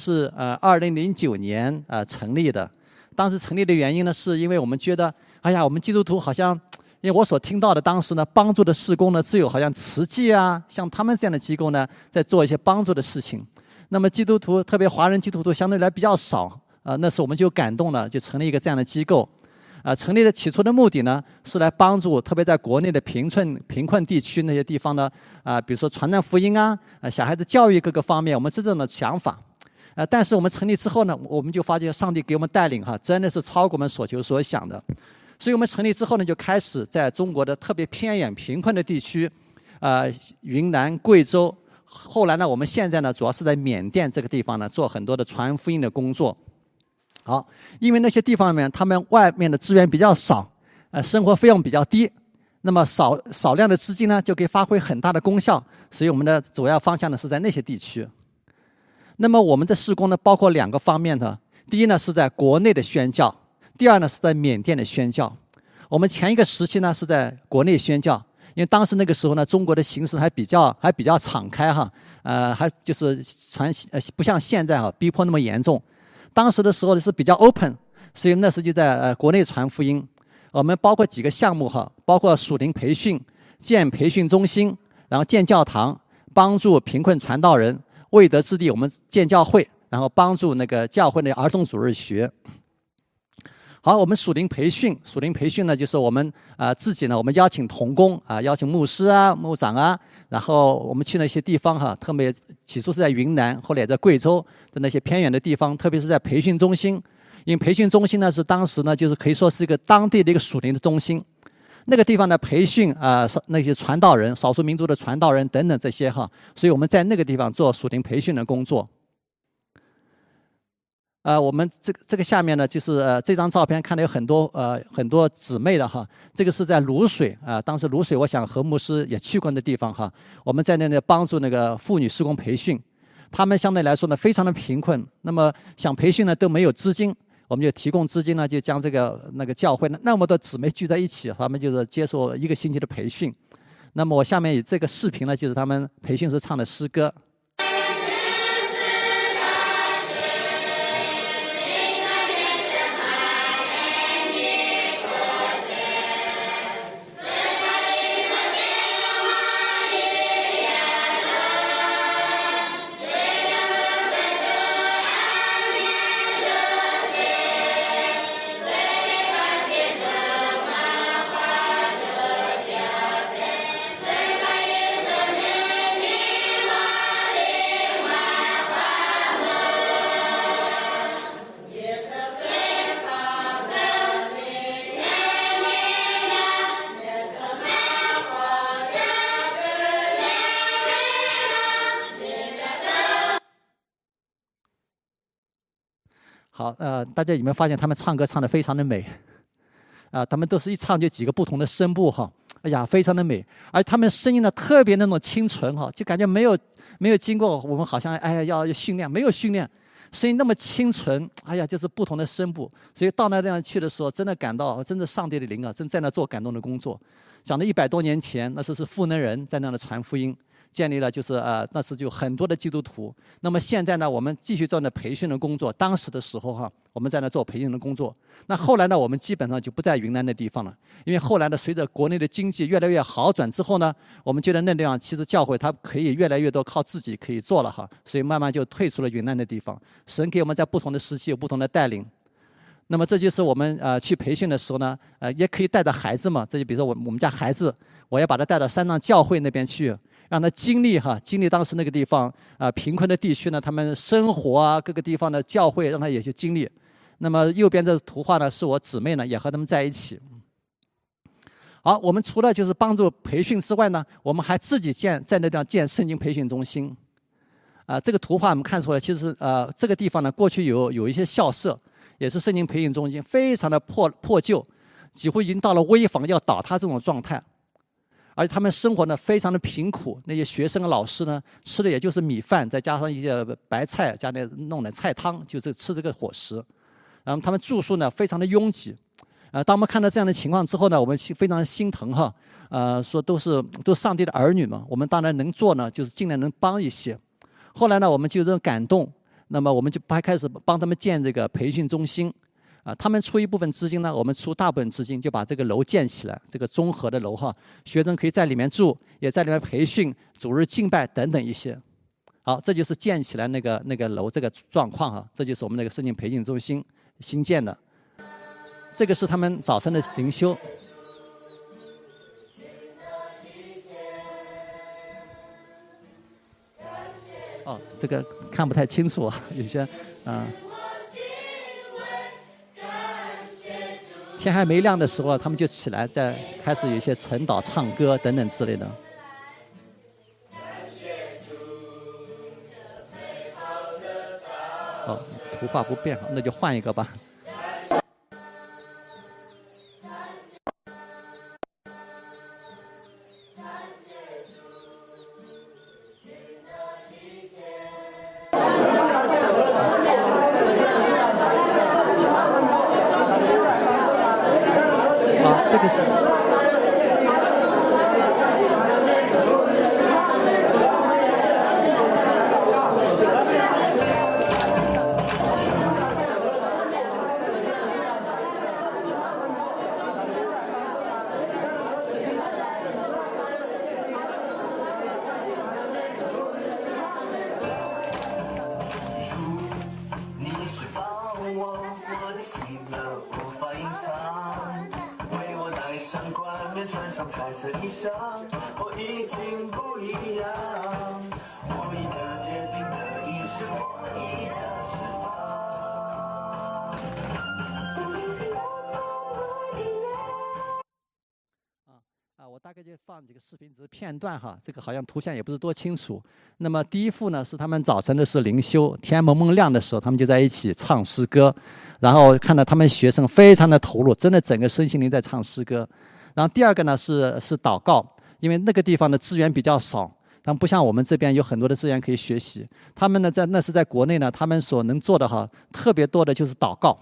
是呃，二零零九年呃成立的。当时成立的原因呢，是因为我们觉得，哎呀，我们基督徒好像，因为我所听到的当时呢，帮助的事工呢，只有好像慈济啊，像他们这样的机构呢，在做一些帮助的事情。那么基督徒，特别华人基督徒相对来比较少啊。那时我们就感动了，就成立一个这样的机构。啊，成立的起初的目的呢，是来帮助特别在国内的贫困贫困地区那些地方呢，啊，比如说传染福音啊，啊，小孩子教育各个方面，我们是这种的想法。呃，但是我们成立之后呢，我们就发觉上帝给我们带领哈，真的是超过我们所求所想的。所以我们成立之后呢，就开始在中国的特别偏远贫困的地区，呃，云南、贵州，后来呢，我们现在呢，主要是在缅甸这个地方呢，做很多的传福音的工作。好，因为那些地方里面，他们外面的资源比较少，呃，生活费用比较低，那么少少量的资金呢，就可以发挥很大的功效。所以我们的主要方向呢，是在那些地区。那么我们的施工呢，包括两个方面的。第一呢，是在国内的宣教；第二呢，是在缅甸的宣教。我们前一个时期呢，是在国内宣教，因为当时那个时候呢，中国的形势还比较还比较敞开哈，呃，还就是传呃不像现在哈，逼迫那么严重。当时的时候是比较 open，所以那时就在呃国内传福音。我们包括几个项目哈，包括属灵培训、建培训中心，然后建教堂，帮助贫困传道人。未得之地，我们建教会，然后帮助那个教会的儿童主日学。好，我们属灵培训，属灵培训呢，就是我们啊自己呢，我们邀请童工啊，邀请牧师啊、牧长啊，然后我们去那些地方哈，特别起初是在云南，后来在贵州的那些偏远的地方，特别是在培训中心，因为培训中心呢是当时呢就是可以说是一个当地的一个属灵的中心。那个地方的培训啊，那些传道人、少数民族的传道人等等这些哈，所以我们在那个地方做属灵培训的工作。呃，我们这个这个下面呢，就是呃这张照片看到有很多呃很多姊妹的哈，这个是在卤水啊，当时卤水我想何牧师也去过的地方哈，我们在那里帮助那个妇女施工培训，他们相对来说呢非常的贫困，那么想培训呢都没有资金。我们就提供资金呢，就将这个那个教会那那么多姊妹聚在一起，他们就是接受一个星期的培训。那么我下面以这个视频呢，就是他们培训时唱的诗歌。呃，大家有没有发现他们唱歌唱的非常的美？啊，他们都是一唱就几个不同的声部哈，哎呀，非常的美，而他们声音呢特别那种清纯哈，就感觉没有没有经过我们好像哎呀要训练，没有训练，声音那么清纯，哎呀，就是不同的声部，所以到那地方去的时候，真的感到真的上帝的灵啊，正在那做感动的工作。讲了一百多年前，那时候是赋能人在那的传福音。建立了就是呃，那时就很多的基督徒。那么现在呢，我们继续做那培训的工作。当时的时候哈，我们在那做培训的工作。那后来呢，我们基本上就不在云南那地方了，因为后来呢，随着国内的经济越来越好转之后呢，我们觉得那地方其实教会它可以越来越多靠自己可以做了哈，所以慢慢就退出了云南的地方。神给我们在不同的时期有不同的带领。那么这就是我们呃去培训的时候呢，呃也可以带着孩子嘛。这就比如说我我们家孩子，我要把他带到山上教会那边去。让他经历哈，经历当时那个地方啊，贫困的地区呢，他们生活啊，各个地方的教会，让他也去经历。那么右边这图画呢，是我姊妹呢，也和他们在一起。好，我们除了就是帮助培训之外呢，我们还自己建在那地方建圣经培训中心。啊，这个图画我们看出来，其实呃，这个地方呢，过去有有一些校舍，也是圣经培训中心，非常的破破旧，几乎已经到了危房要倒塌这种状态。而且他们生活呢非常的贫苦，那些学生和老师呢吃的也就是米饭，再加上一些白菜，加点弄点菜汤，就是吃这个伙食。然后他们住宿呢非常的拥挤。呃，当我们看到这样的情况之后呢，我们非常心疼哈。呃，说都是都是上帝的儿女嘛，我们当然能做呢，就是尽量能帮一些。后来呢，我们就这种感动，那么我们就还开始帮他们建这个培训中心，他们出一部分资金呢，我们出大部分资金，就把这个楼建起来，这个综合的楼哈，学生可以在里面住，也在里面培训、主日敬拜等等一些。好，这就是建起来那个那个楼这个状况哈，这就是我们那个圣经培训中心新建的。这个是他们早晨的灵修。哦，这个看不太清楚啊，有些啊。天还没亮的时候，他们就起来，在开始有一些晨祷、唱歌等等之类的。哦，图画不变，那就换一个吧。不行片段哈，这个好像图像也不是多清楚。那么第一幅呢是他们早晨的是灵修，天蒙蒙亮的时候，他们就在一起唱诗歌，然后看到他们学生非常的投入，真的整个身心灵在唱诗歌。然后第二个呢是是祷告，因为那个地方的资源比较少，但不像我们这边有很多的资源可以学习。他们呢在那是在国内呢，他们所能做的哈特别多的就是祷告，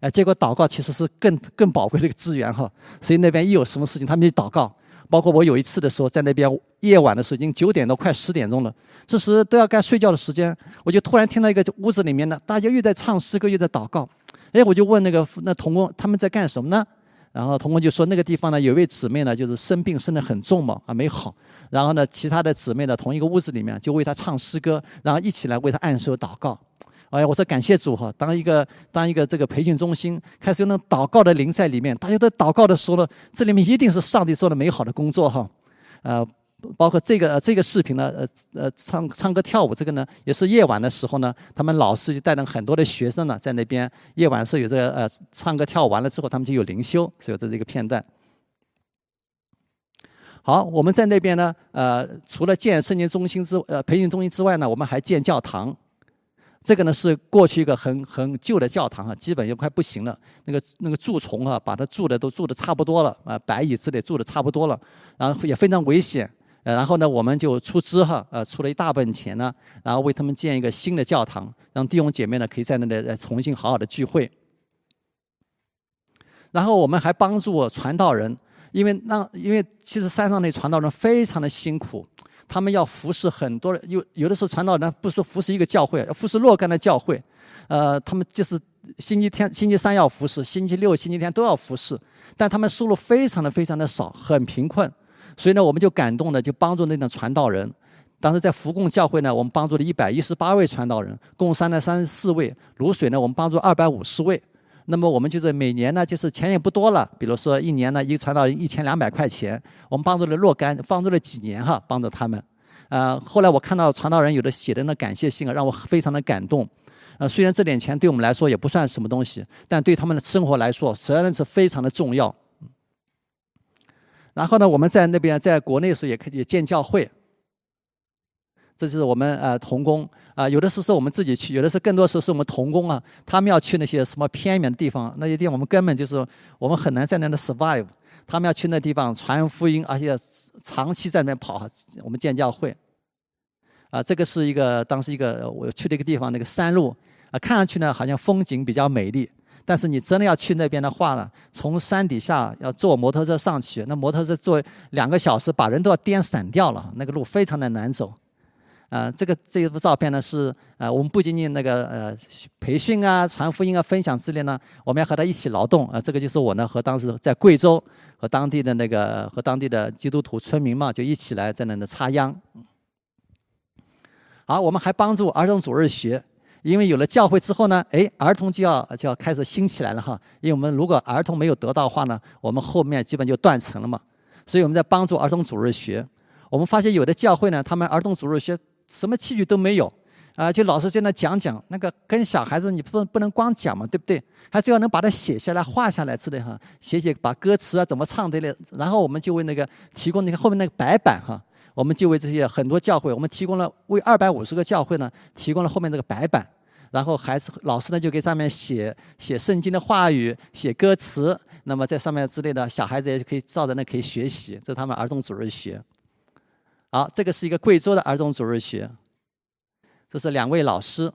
哎，结果祷告其实是更更宝贵的一个资源哈，所以那边一有什么事情，他们就祷告。包括我有一次的时候，在那边夜晚的时候，已经九点多，快十点钟了。这时都要该睡觉的时间，我就突然听到一个屋子里面呢，大家又在唱诗歌，又在祷告。哎，我就问那个那童工他们在干什么呢？然后童工就说那个地方呢，有一位姊妹呢，就是生病生得很重嘛，啊没好。然后呢，其他的姊妹呢，同一个屋子里面就为她唱诗歌，然后一起来为她按手祷告。哎呀，我说感谢主哈！当一个当一个这个培训中心开始有那祷告的灵在里面，大家都祷告的时候呢，这里面一定是上帝做的美好的工作哈。呃，包括这个这个视频呢，呃呃唱唱歌跳舞这个呢，也是夜晚的时候呢，他们老师就带着很多的学生呢在那边夜晚是有这个呃唱歌跳舞完了之后，他们就有灵修，所以这是一个片段。好，我们在那边呢，呃，除了建圣经中心之呃培训中心之外呢，我们还建教堂。这个呢是过去一个很很旧的教堂啊，基本就快不行了。那个那个蛀虫啊，把它蛀的都蛀的差不多了啊，白蚁之类蛀的差不多了，然后也非常危险。呃，然后呢，我们就出资哈，呃，出了一大部分钱呢，然后为他们建一个新的教堂，让弟兄姐妹呢可以在那里重新好好的聚会。然后我们还帮助传道人，因为让因为其实山上那传道人非常的辛苦。他们要服侍很多人，有有的时候传道人不是说服侍一个教会，要服侍若干的教会，呃，他们就是星期天、星期三要服侍，星期六、星期天都要服侍，但他们收入非常的非常的少，很贫困，所以呢，我们就感动的就帮助那种传道人。当时在福贡教会呢，我们帮助了一百一十八位传道人，共三百三十四位；卤水呢，我们帮助二百五十位。那么我们就是每年呢，就是钱也不多了，比如说一年呢，一个传道人一千两百块钱，我们帮助了若干，帮助了几年哈，帮助他们。呃，后来我看到传道人有的写的那感谢信啊，让我非常的感动。呃，虽然这点钱对我们来说也不算什么东西，但对他们的生活来说，责任是非常的重要。然后呢，我们在那边在国内时也可以建教会。这就是我们呃童工啊，有的时候是我们自己去，有的是更多时候是我们童工啊，他们要去那些什么偏远的地方，那些地方我们根本就是我们很难在那里 survive。他们要去那地方传福音，而且长期在那边跑。我们建教会啊，这个是一个当时一个我去的一个地方，那个山路啊，看上去呢好像风景比较美丽，但是你真的要去那边的话呢，从山底下要坐摩托车上去，那摩托车坐两个小时，把人都要颠散掉了，那个路非常的难走。啊，这个这一幅照片呢是呃，我们不仅仅那个呃培训啊、传福音啊、分享之类呢，我们要和他一起劳动啊。这个就是我呢和当时在贵州和当地的那个和当地的基督徒村民嘛，就一起来在那的插秧。好，我们还帮助儿童主日学，因为有了教会之后呢，哎，儿童就要就要开始兴起来了哈。因为我们如果儿童没有得到话呢，我们后面基本就断层了嘛。所以我们在帮助儿童主日学。我们发现有的教会呢，他们儿童主日学。什么器具都没有，啊，就老师在那讲讲，那个跟小孩子你不不能光讲嘛，对不对？还是要能把它写下来、画下来之类哈，写写把歌词啊怎么唱的类。然后我们就为那个提供那个后面那个白板哈，我们就为这些很多教会，我们提供了为二百五十个教会呢提供了后面这个白板，然后孩子老师呢就给上面写写圣经的话语、写歌词，那么在上面之类的小孩子也可以照着那可以学习，这是他们儿童主日学。好，这个是一个贵州的儿童主日学，这是两位老师，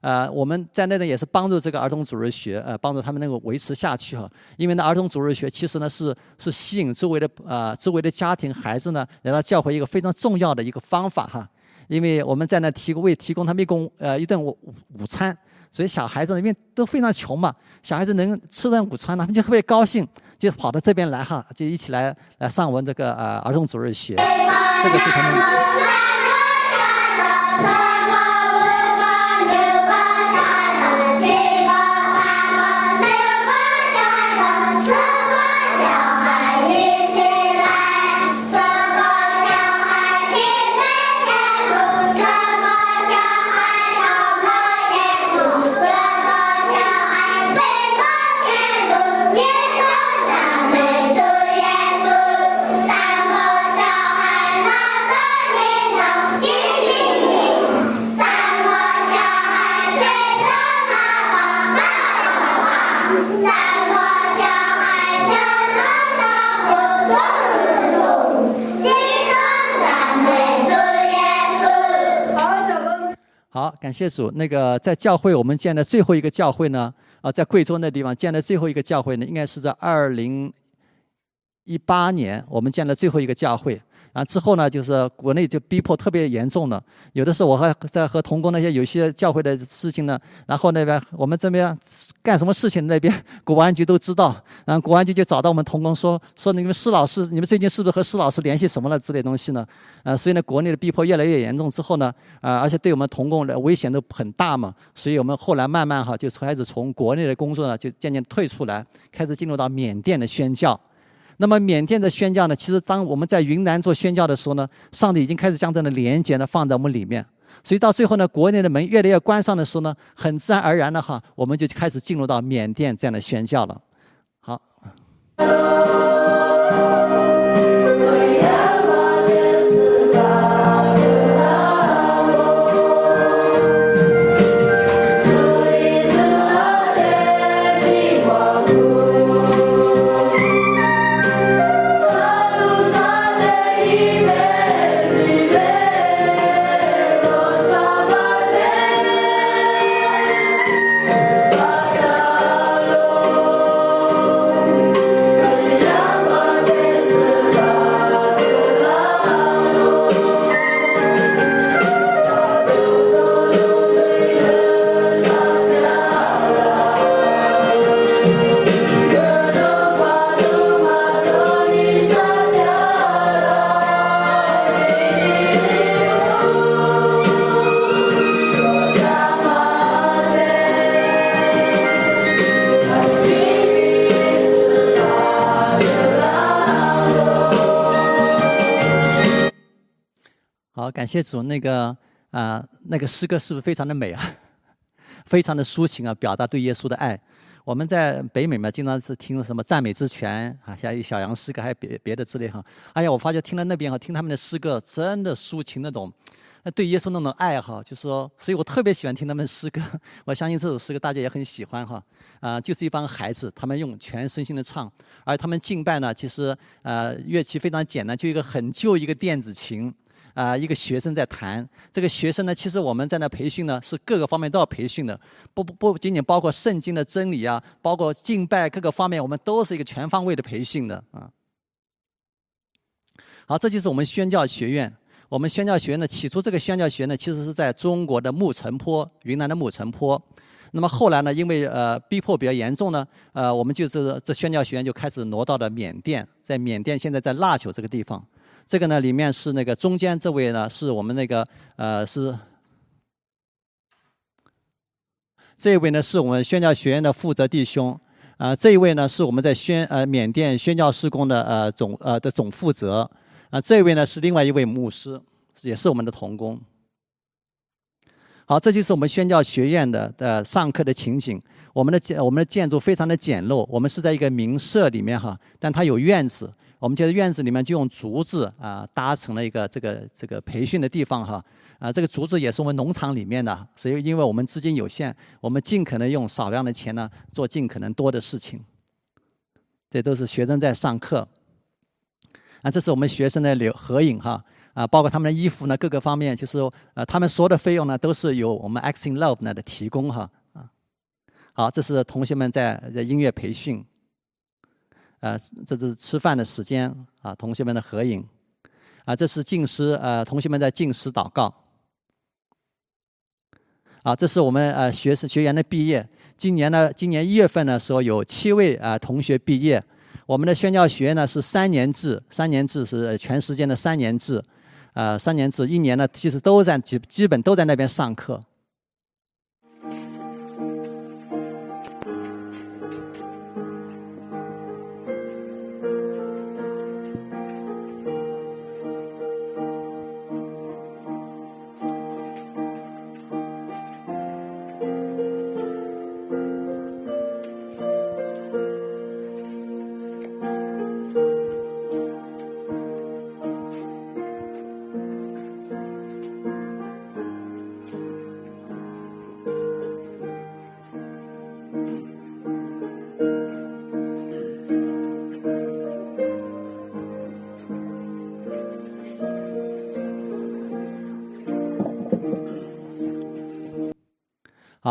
呃，我们在那呢也是帮助这个儿童主日学，呃，帮助他们能够维持下去哈。因为呢，儿童主日学其实呢是是吸引周围的呃周围的家庭孩子呢来到教会一个非常重要的一个方法哈。因为我们在那提供为提供他们一供呃一顿午午餐，所以小孩子因为都非常穷嘛，小孩子能吃顿午餐，他们就特别高兴。就跑到这边来哈，就一起来来上我们这个呃儿童主日学，这个是他们。感谢主，那个在教会我们建的最后一个教会呢，啊，在贵州那地方建的最后一个教会呢，应该是在二零一八年，我们建的最后一个教会。啊，之后呢，就是国内就逼迫特别严重了。有的时候我还在和同工那些有些教会的事情呢，然后那边我们这边干什么事情，那边 国安局都知道。然后国安局就找到我们同工说说你们施老师，你们最近是不是和施老师联系什么了之类东西呢？啊，所以呢，国内的逼迫越来越严重之后呢，啊，而且对我们同工的危险都很大嘛，所以我们后来慢慢哈就开始从国内的工作呢就渐渐退出来，开始进入到缅甸的宣教。那么缅甸的宣教呢？其实当我们在云南做宣教的时候呢，上帝已经开始将这样的连接呢放在我们里面。所以到最后呢，国内的门越来越关上的时候呢，很自然而然的哈，我们就开始进入到缅甸这样的宣教了。好。感谢主，那个啊，那个诗歌是不是非常的美啊？非常的抒情啊，表达对耶稣的爱。我们在北美嘛，经常是听什么赞美之泉啊，像小杨诗歌，还有别别的之类哈。哎呀，我发现听了那边哈，听他们的诗歌，真的抒情那种，那对耶稣那种爱哈，就是说，所以我特别喜欢听他们诗歌。我相信这首诗歌大家也很喜欢哈。啊，就是一帮孩子，他们用全身心的唱，而他们敬拜呢，其实呃乐器非常简单，就一个很旧一个电子琴。啊，一个学生在谈。这个学生呢，其实我们在那培训呢，是各个方面都要培训的，不不不仅仅包括圣经的真理啊，包括敬拜各个方面，我们都是一个全方位的培训的啊。好，这就是我们宣教学院。我们宣教学院呢，起初这个宣教学院呢，其实是在中国的木城坡，云南的木城坡。那么后来呢，因为呃逼迫比较严重呢，呃，我们就是这宣教学院就开始挪到了缅甸，在缅甸现在在腊九这个地方。这个呢，里面是那个中间这位呢，是我们那个呃是。这一位呢是我们宣教学院的负责弟兄，啊，这一位呢是我们在宣呃缅甸宣教施工的呃总呃的总负责，啊，这一位呢是另外一位牧师，也是我们的同工。好，这就是我们宣教学院的呃上课的情景。我们的建我们的建筑非常的简陋，我们是在一个民舍里面哈，但它有院子，我们就在院子里面就用竹子啊搭成了一个这个这个培训的地方哈。啊，这个竹子也是我们农场里面的，所以因为我们资金有限，我们尽可能用少量的钱呢，做尽可能多的事情。这都是学生在上课。啊，这是我们学生的留合影哈，啊，包括他们的衣服呢，各个方面，就是呃，他们所有的费用呢，都是由我们 Acting Love 呢的提供哈，啊，好，这是同学们在在音乐培训，呃，这是吃饭的时间啊，同学们的合影，啊，这是敬师呃，同学们在敬师祷告。啊，这是我们呃学生学员的毕业。今年呢，今年一月份的时候有七位啊同学毕业。我们的宣教学呢是三年制，三年制是全时间的三年制，呃三年制一年呢其实都在基基本都在那边上课。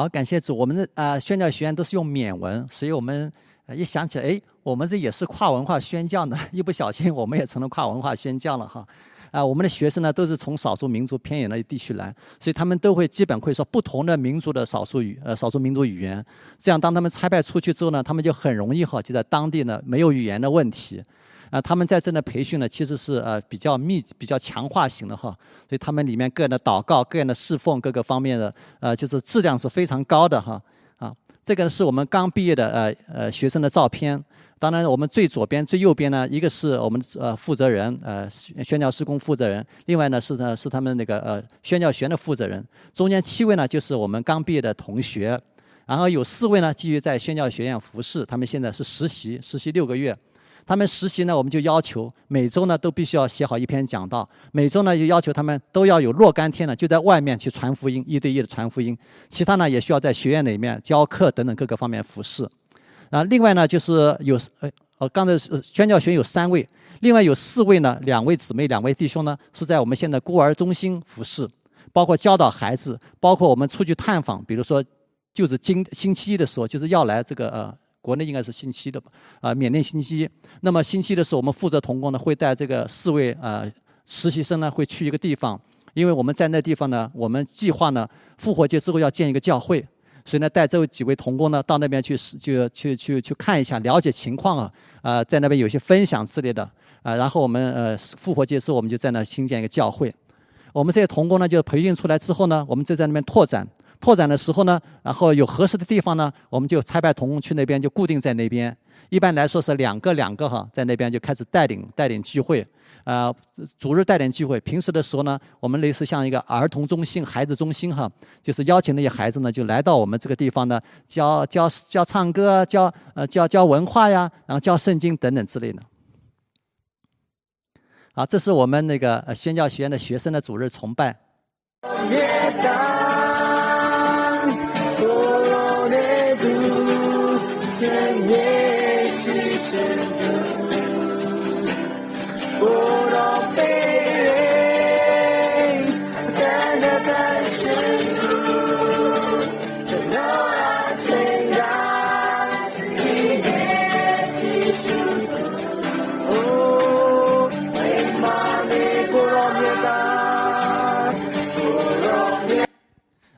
好，感谢主。我们的啊宣教学院都是用缅文，所以我们一想起来，哎，我们这也是跨文化宣教呢，一不小心我们也成了跨文化宣教了哈。啊，我们的学生呢都是从少数民族偏远的地区来，所以他们都会基本会说不同的民族的少数语呃少数民族语言。这样当他们差派出去之后呢，他们就很容易哈就在当地呢没有语言的问题。啊，他们在这的培训呢，其实是呃比较密、比较强化型的哈，所以他们里面个人的祷告、个人的侍奉各个方面的呃，就是质量是非常高的哈。啊，这个是我们刚毕业的呃呃学生的照片。当然，我们最左边、最右边呢，一个是我们呃负责人呃宣教施工负责人，另外呢是呢是他们那个呃宣教学的负责人。中间七位呢就是我们刚毕业的同学，然后有四位呢继续在宣教学院服侍，他们现在是实习，实习六个月。他们实习呢，我们就要求每周呢都必须要写好一篇讲道，每周呢就要求他们都要有若干天呢就在外面去传福音，一对一的传福音。其他呢也需要在学院里面教课等等各个方面服侍。啊，另外呢就是有呃呃刚才宣教学有三位，另外有四位呢，两位姊妹，两位弟兄呢是在我们现在孤儿中心服侍，包括教导孩子，包括我们出去探访，比如说就是今星期一的时候就是要来这个呃。国内应该是星期的吧，啊，缅甸星期一。那么星期的时候，我们负责童工呢，会带这个四位呃实习生呢，会去一个地方，因为我们在那地方呢，我们计划呢，复活节之后要建一个教会，所以呢，带这几位童工呢，到那边去，就去去去看一下，了解情况啊，啊，在那边有些分享之类的，啊，然后我们呃复活节之后，我们就在那新建一个教会。我们这些童工呢，就培训出来之后呢，我们就在那边拓展。拓展的时候呢，然后有合适的地方呢，我们就差派同工去那边，就固定在那边。一般来说是两个两个哈，在那边就开始带领带领聚会，啊，主日带领聚会。平时的时候呢，我们类似像一个儿童中心、孩子中心哈，就是邀请那些孩子呢，就来到我们这个地方呢，教教教唱歌，教呃教教文化呀，然后教圣经等等之类的。好，这是我们那个宣教学院的学生的主日崇拜。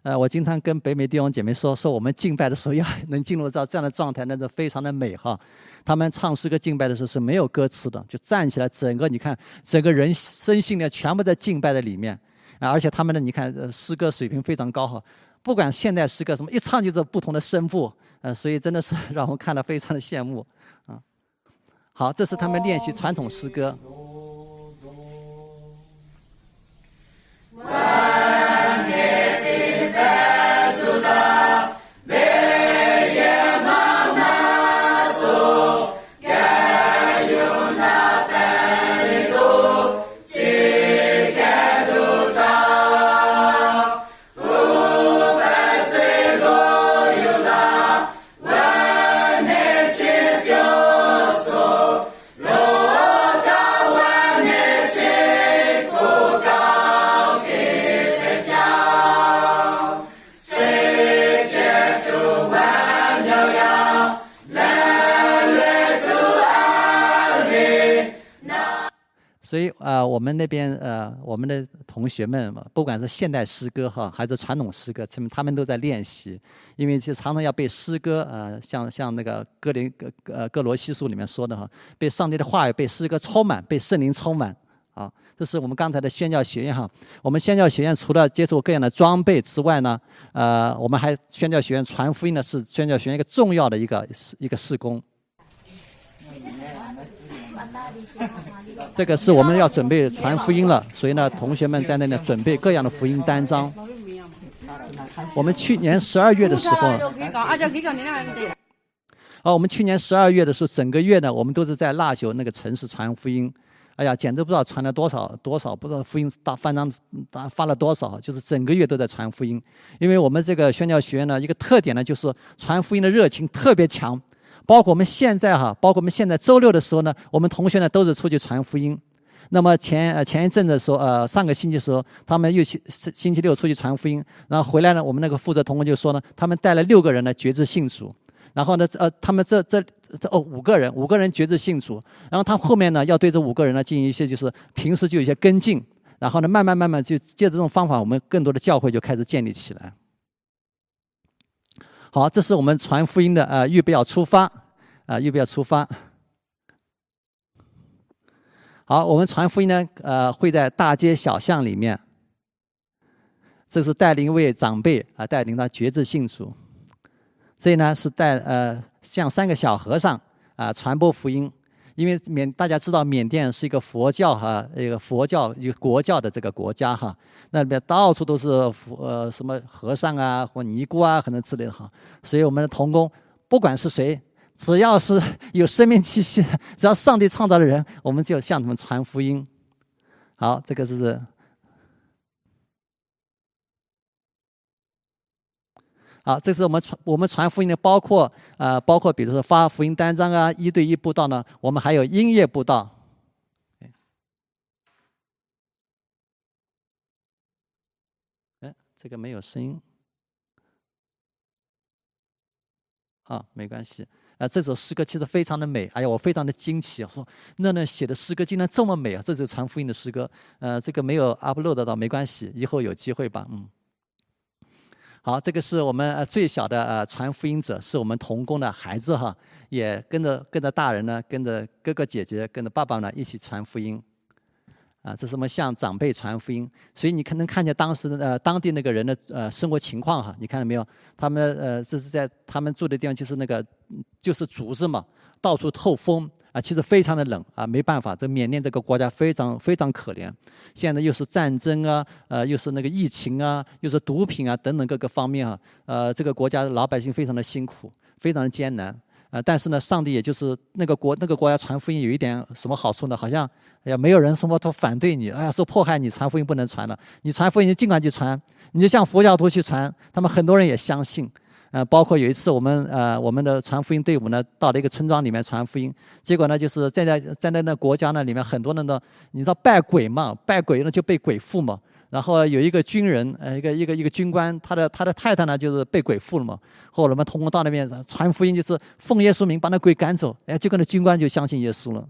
呃，我经常跟北美弟兄姐妹说，说我们敬拜的时候要能进入到这样的状态，那是非常的美哈。他们唱诗歌敬拜的时候是没有歌词的，就站起来，整个你看，整个人身心呢全部在敬拜的里面啊。而且他们的你看诗歌水平非常高哈，不管现代诗歌什么，一唱就是不同的声部，呃，所以真的是让我们看了非常的羡慕啊。好，这是他们练习传统诗歌。那边呃，我们的同学们，不管是现代诗歌哈，还是传统诗歌，他们他们都在练习，因为就常常要被诗歌呃，像像那个格林格呃哥罗西书里面说的哈，被上帝的话语被诗歌充满，被圣灵充满啊。这是我们刚才的宣教学院哈。我们宣教学院除了接受各样的装备之外呢，呃，我们还宣教学院传福音呢，是宣教学院一个重要的一个一个事工。这个是我们要准备传福音了，所以呢，同学们在那里准备各样的福音单张。我们去年十二月的时候，哦，我们去年十二月的时候，整个月呢，我们都是在腊九那个城市传福音。哎呀，简直不知道传了多少多少，不知道福音大翻张大发了多少，就是整个月都在传福音。因为我们这个宣教学院呢，一个特点呢，就是传福音的热情特别强。包括我们现在哈，包括我们现在周六的时候呢，我们同学呢都是出去传福音。那么前呃前一阵子说呃上个星期的时候，他们又星星期六出去传福音，然后回来呢，我们那个负责同工就说呢，他们带了六个人呢觉知信主，然后呢呃他们这这这哦五个人五个人觉知信主，然后他后面呢要对这五个人呢进行一些就是平时就有一些跟进，然后呢慢慢慢慢就借这种方法，我们更多的教会就开始建立起来。好，这是我们传福音的呃预备要出发，啊预备要出发。好，我们传福音呢，呃会在大街小巷里面。这是带领一位长辈啊，带领他觉知信主。这呢是带呃像三个小和尚啊传播福音。因为缅大家知道缅甸是一个佛教哈一个佛教一个国教的这个国家哈，那里面到处都是佛呃什么和尚啊或尼姑啊可能之类的哈，所以我们的童工不管是谁，只要是有生命气息，只要上帝创造的人，我们就向他们传福音。好，这个是。好，这是我们传我们传福音的，包括呃，包括比如说发福音单张啊，一对一布道呢，我们还有音乐布道。哎，这个没有声音。啊，没关系。啊，这首诗歌其实非常的美，哎呀，我非常的惊奇，说那那写的诗歌竟然这么美啊！这是传福音的诗歌，呃，这个没有 upload 到，没关系，以后有机会吧，嗯。好，这个是我们呃最小的呃传福音者，是我们童工的孩子哈，也跟着跟着大人呢，跟着哥哥姐姐，跟着爸爸呢一起传福音。啊，这是我们向长辈传福音，所以你可能看见当时的呃当地那个人的呃生活情况哈，你看到没有？他们呃这是在他们住的地方，就是那个就是竹子嘛，到处透风。啊，其实非常的冷啊，没办法，这缅甸这个国家非常非常可怜，现在又是战争啊，呃，又是那个疫情啊，又是毒品啊等等各个方面啊，呃，这个国家老百姓非常的辛苦，非常的艰难，啊，但是呢，上帝也就是那个国那个国家传福音有一点什么好处呢？好像哎呀，没有人什么都反对你，哎呀，说迫害你传福音不能传了，你传福音尽管去传，你就像佛教徒去传，他们很多人也相信。呃，包括有一次我们呃我们的传福音队伍呢，到了一个村庄里面传福音，结果呢就是站在站在那国家呢里面很多人呢，你知道拜鬼嘛，拜鬼呢就被鬼附嘛。然后有一个军人，呃一个一个一个军官，他的他的太太呢就是被鬼附了嘛。后来我们通过到那边传福音，就是奉耶稣名把那鬼赶走，哎，就跟那军官就相信耶稣了。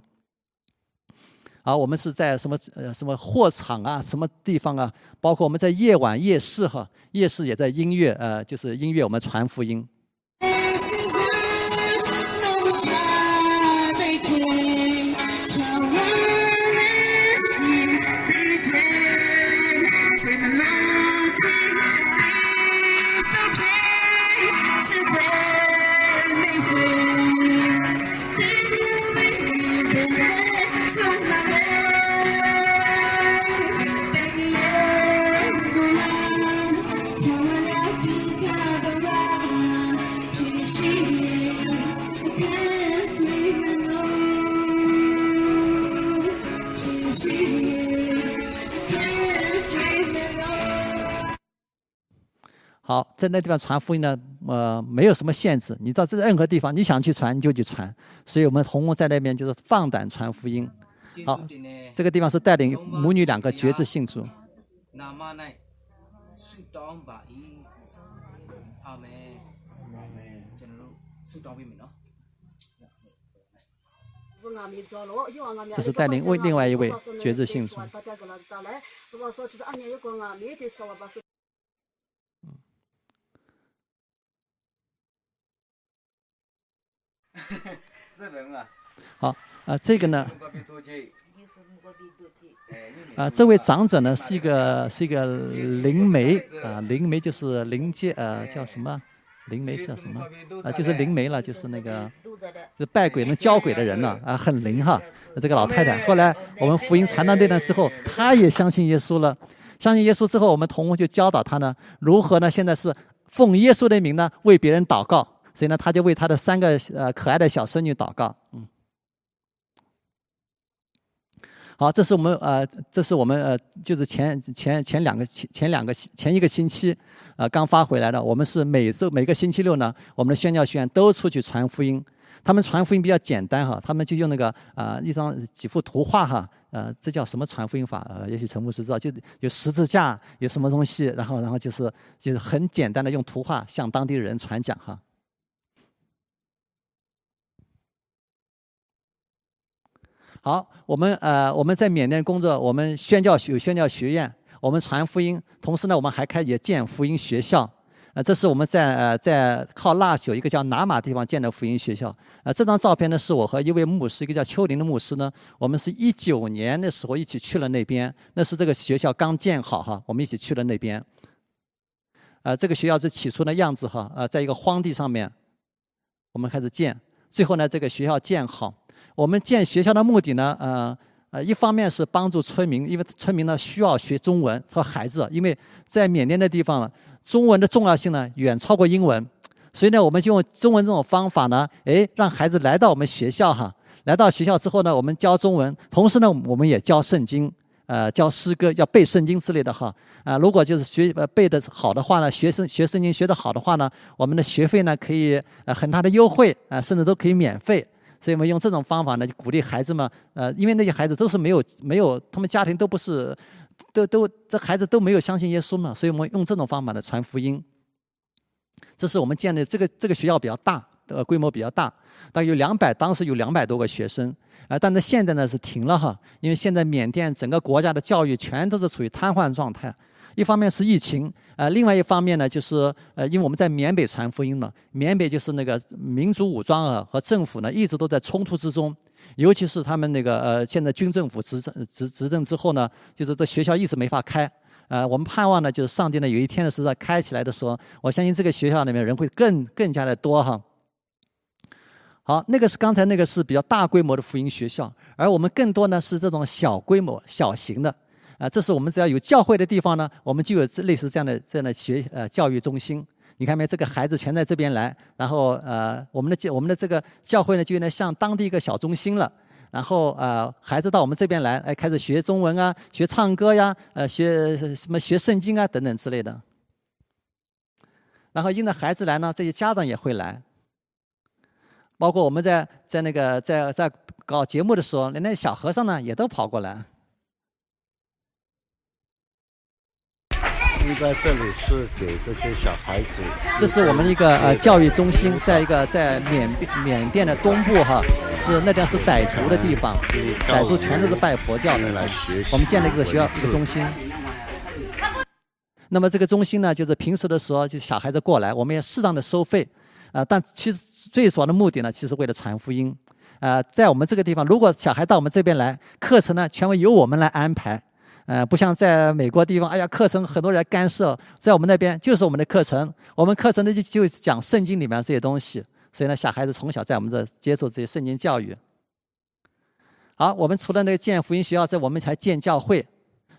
啊，我们是在什么呃什么货场啊，什么地方啊？包括我们在夜晚夜市哈，夜市也在音乐呃，就是音乐我们传福音。好，在那地方传福音呢，呃，没有什么限制。你到这任何地方，你想去传你就去传。所以我们红红在那边就是放胆传福音。好，这个地方是带领母女两个绝志信主。这是带领为另外一位绝志信主。好，啊，这个呢，啊，这位长者呢是一个是一个灵媒啊，灵媒就是灵界呃叫什么？灵媒叫什么？啊，就是灵媒了，就是那个，是拜鬼能教鬼的人呢啊，很灵哈。这个老太太，后来我们福音传到那段之后，她也相信耶稣了。相信耶稣之后，我们同工就教导她呢，如何呢？现在是奉耶稣的名呢，为别人祷告。所以呢，他就为他的三个呃可爱的小孙女祷告。嗯，好，这是我们呃，这是我们呃，就是前前前两个前前两个前一个星期，呃，刚发回来的。我们是每周每个星期六呢，我们的宣教学员都出去传福音。他们传福音比较简单哈，他们就用那个啊一张几幅图画哈，呃，这叫什么传福音法？呃，也许陈牧师知道，就有十字架，有什么东西，然后然后就是就是很简单的用图画向当地人传讲哈。好，我们呃我们在缅甸工作，我们宣教有宣教学院，我们传福音，同时呢，我们还开也建福音学校。呃，这是我们在呃在靠腊朽一个叫拿马地方建的福音学校。呃，这张照片呢是我和一位牧师，一个叫丘林的牧师呢，我们是一九年的时候一起去了那边，那是这个学校刚建好哈，我们一起去了那边。呃，这个学校是起初的样子哈，呃，在一个荒地上面，我们开始建，最后呢，这个学校建好。我们建学校的目的呢，呃呃，一方面是帮助村民，因为村民呢需要学中文和孩子，因为在缅甸的地方，中文的重要性呢远超过英文，所以呢，我们就用中文这种方法呢，哎，让孩子来到我们学校哈，来到学校之后呢，我们教中文，同时呢，我们也教圣经，呃，教诗歌，要背圣经之类的哈，啊，如果就是学呃背的好的话呢，学生学圣经学的好的话呢，我们的学费呢可以呃很大的优惠，啊，甚至都可以免费。所以我们用这种方法呢，鼓励孩子们，呃，因为那些孩子都是没有没有，他们家庭都不是，都都这孩子都没有相信耶稣嘛，所以我们用这种方法呢传福音。这是我们建的这个这个学校比较大，呃，规模比较大，大概有两百，当时有两百多个学生，啊，但是现在呢是停了哈，因为现在缅甸整个国家的教育全都是处于瘫痪状态。一方面是疫情，呃，另外一方面呢，就是呃，因为我们在缅北传福音嘛，缅北就是那个民族武装啊和政府呢一直都在冲突之中，尤其是他们那个呃，现在军政府执政执执政之后呢，就是这学校一直没法开，呃，我们盼望呢，就是上帝呢有一天呢是在开起来的时候，我相信这个学校里面人会更更加的多哈。好，那个是刚才那个是比较大规模的福音学校，而我们更多呢是这种小规模、小型的。啊，这是我们只要有教会的地方呢，我们就有类似这样的这样的学呃教育中心。你看没？这个孩子全在这边来，然后呃，我们的教我们的这个教会呢，就有点像当地一个小中心了。然后呃，孩子到我们这边来，哎，开始学中文啊，学唱歌呀，呃，学什么学圣经啊等等之类的。然后因着孩子来呢，这些家长也会来。包括我们在在那个在在搞节目的时候，连那小和尚呢也都跑过来。应该这里是给这些小孩子。这是我们一个呃教育中心，在一个在缅缅甸的东部哈，是那边是傣族的地方，傣族全都是拜佛教的。我们建了一个学校，一个中心。那么这个中心呢，就是平时的时候，就小孩子过来，我们也适当的收费，啊，但其实最主要的目的呢，其实为了传福音。啊，在我们这个地方，如果小孩到我们这边来，课程呢全部由我们来安排，呃，不像在美国地方，哎呀，课程很多人干涉，在我们那边就是我们的课程，我们课程呢就就讲圣经里面这些东西，所以呢，小孩子从小在我们这接受这些圣经教育。好，我们除了那个建福音学校，在我们还建教会，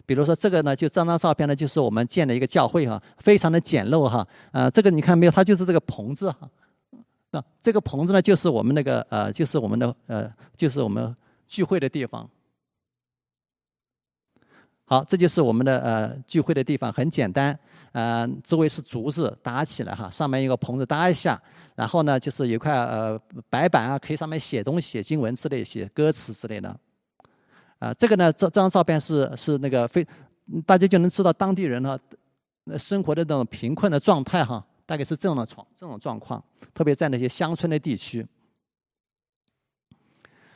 比如说这个呢，就这张照片呢，就是我们建的一个教会哈，非常的简陋哈，呃，这个你看没有，它就是这个棚子哈。那这个棚子呢，就是我们那个呃，就是我们的呃，就是我们聚会的地方。好，这就是我们的呃聚会的地方，很简单，呃，周围是竹子搭起来哈，上面一个棚子搭一下，然后呢，就是有块呃白板啊，可以上面写东西、写经文之类、写歌词之类的。啊，这个呢，这这张照片是是那个非，大家就能知道当地人呢生活的那种贫困的状态哈。大概是这样的状这种状况，特别在那些乡村的地区。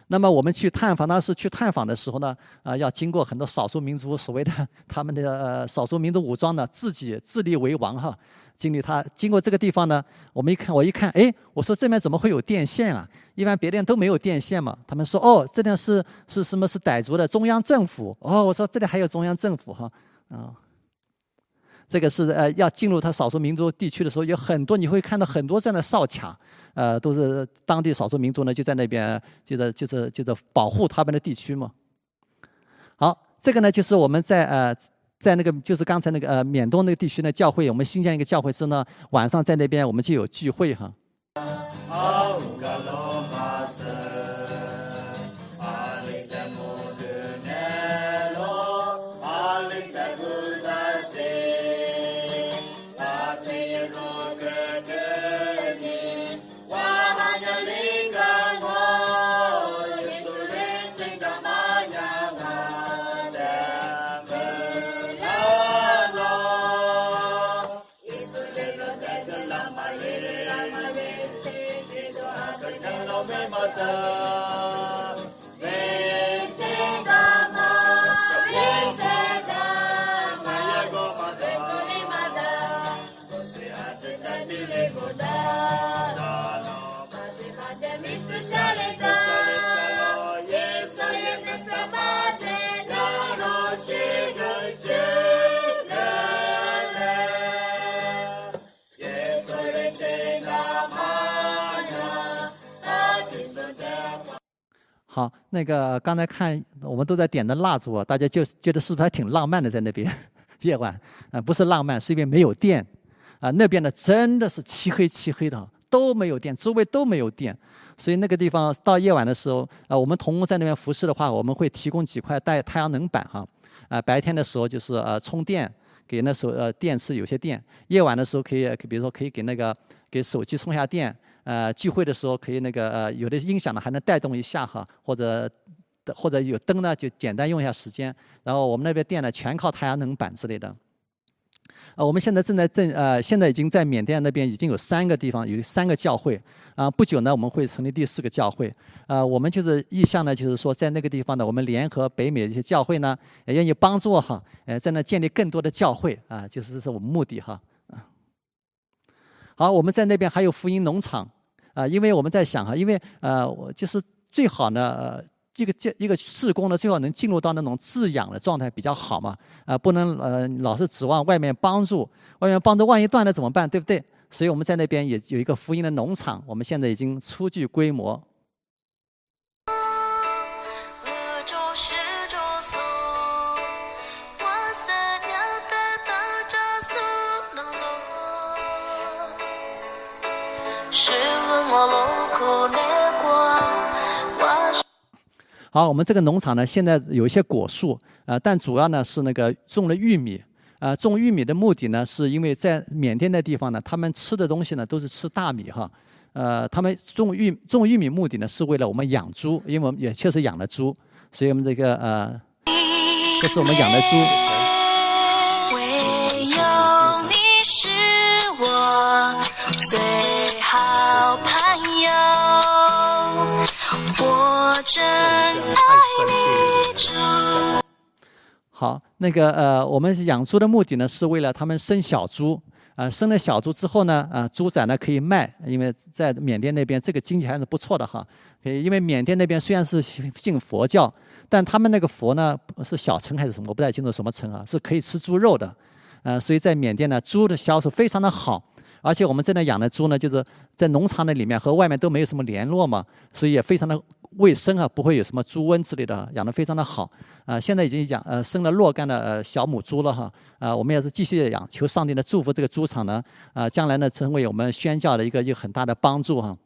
那么我们去探访，当时去探访的时候呢，啊，要经过很多少数民族所谓的 他们的呃少数民族武装呢，自己自立为王哈。经历他经过这个地方呢，我们一看，我一看，哎，我说这边怎么会有电线啊？一般别的都没有电线嘛。他们说，哦，这边是是什么是傣族的中央政府？哦，我说这里还有中央政府哈，啊。这个是呃，要进入他少数民族地区的时候，有很多你会看到很多这样的哨卡，呃，都是当地少数民族呢就在那边，就是就是就是保护他们的地区嘛。好，这个呢就是我们在呃在那个就是刚才那个呃缅东那个地区呢教会，我们新建一个教会是呢，晚上在那边我们就有聚会哈。好，那个刚才看我们都在点的蜡烛啊，大家就觉得是不是还挺浪漫的在那边 夜晚啊？不是浪漫，是因为没有电啊。那边呢真的是漆黑漆黑的，都没有电，周围都没有电，所以那个地方到夜晚的时候啊，我们童工在那边服侍的话，我们会提供几块带太阳能板哈啊。白天的时候就是呃充电，给那时候呃电池有些电；夜晚的时候可以，比如说可以给那个给手机充下电。呃，聚会的时候可以那个呃，有的音响呢还能带动一下哈，或者或者有灯呢就简单用一下时间。然后我们那边电呢全靠太阳能板之类的。呃，我们现在正在正呃，现在已经在缅甸那边已经有三个地方有三个教会啊，不久呢我们会成立第四个教会。呃，我们就是意向呢，就是说在那个地方呢，我们联合北美的一些教会呢，也愿意帮助哈，呃，在那建立更多的教会啊，就是这是我们目的哈。好，我们在那边还有福音农场。啊，因为我们在想哈，因为呃，我就是最好呢，呃，这个这一个事工呢，最好能进入到那种自养的状态比较好嘛，啊，不能呃老是指望外面帮助，外面帮助万一断了怎么办，对不对？所以我们在那边也有一个福音的农场，我们现在已经初具规模。好，我们这个农场呢，现在有一些果树，呃，但主要呢是那个种了玉米。呃，种玉米的目的呢，是因为在缅甸的地方呢，他们吃的东西呢都是吃大米哈。呃，他们种玉种玉米目的呢，是为了我们养猪，因为我们也确实养了猪，所以我们这个呃，这是我们养的猪。真爱你主。好，那个呃，我们养猪的目的呢，是为了他们生小猪。啊，生了小猪之后呢，啊，猪仔呢可以卖，因为在缅甸那边这个经济还是不错的哈。可以，因为缅甸那边虽然是信佛教，但他们那个佛呢是小乘还是什么，我不太清楚什么乘啊，是可以吃猪肉的。呃，所以在缅甸呢，猪的销售非常的好。而且我们这里养的猪呢，就是在农场的里面和外面都没有什么联络嘛，所以也非常的卫生啊，不会有什么猪瘟之类的，养的非常的好。啊，现在已经养呃生了若干的呃小母猪了哈。啊，我们也是继续养，求上帝的祝福，这个猪场呢，啊，将来呢成为我们宣教的一个一个很大的帮助哈。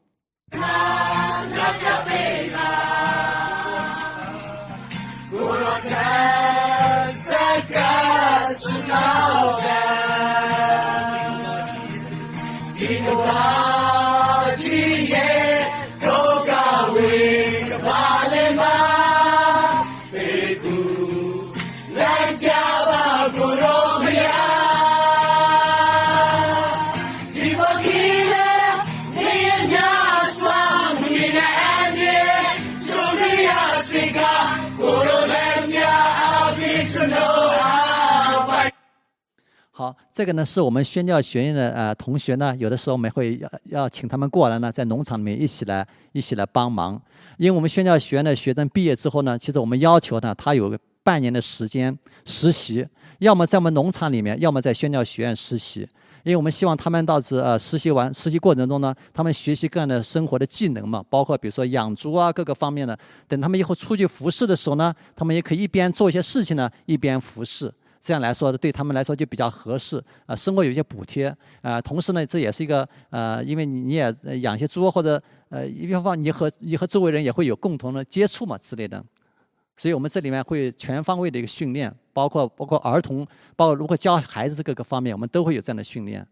好，这个呢是我们宣教学院的呃同学呢，有的时候我们会要要请他们过来呢，在农场里面一起来一起来帮忙。因为我们宣教学院的学生毕业之后呢，其实我们要求呢，他有个半年的时间实习，要么在我们农场里面，要么在宣教学院实习。因为我们希望他们到时呃实习完实习过程中呢，他们学习各样的生活的技能嘛，包括比如说养猪啊各个方面的。等他们以后出去服侍的时候呢，他们也可以一边做一些事情呢，一边服侍。这样来说，对他们来说就比较合适啊，生活有一些补贴啊。同时呢，这也是一个呃，因为你你也养些猪或者呃，一方面你和你和周围人也会有共同的接触嘛之类的。所以我们这里面会全方位的一个训练，包括包括儿童，包括如何教孩子各个方面，我们都会有这样的训练。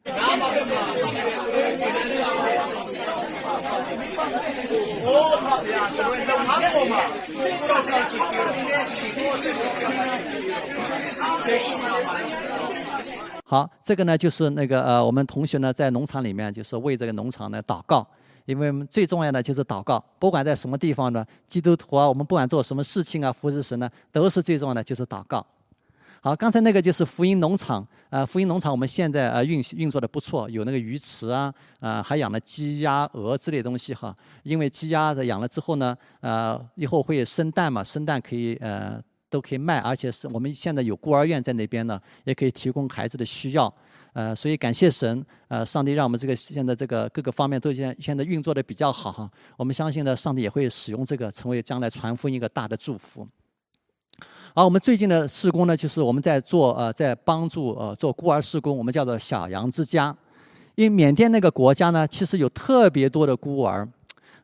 好，这个呢就是那个呃，我们同学呢在农场里面就是为这个农场呢祷告，因为我们最重要的就是祷告，不管在什么地方呢，基督徒啊，我们不管做什么事情啊，服侍神呢，都是最重要的就是祷告。好，刚才那个就是福音农场，呃，福音农场我们现在呃运运作的不错，有那个鱼池啊，呃，还养了鸡鸭鹅之类东西哈。因为鸡鸭的养了之后呢，呃，以后会生蛋嘛，生蛋可以呃都可以卖，而且是我们现在有孤儿院在那边呢，也可以提供孩子的需要，呃，所以感谢神，呃，上帝让我们这个现在这个各个方面都现现在运作的比较好哈。我们相信呢，上帝也会使用这个，成为将来传福音一个大的祝福。而我们最近的施工呢，就是我们在做呃，在帮助呃做孤儿施工，我们叫做小羊之家。因为缅甸那个国家呢，其实有特别多的孤儿，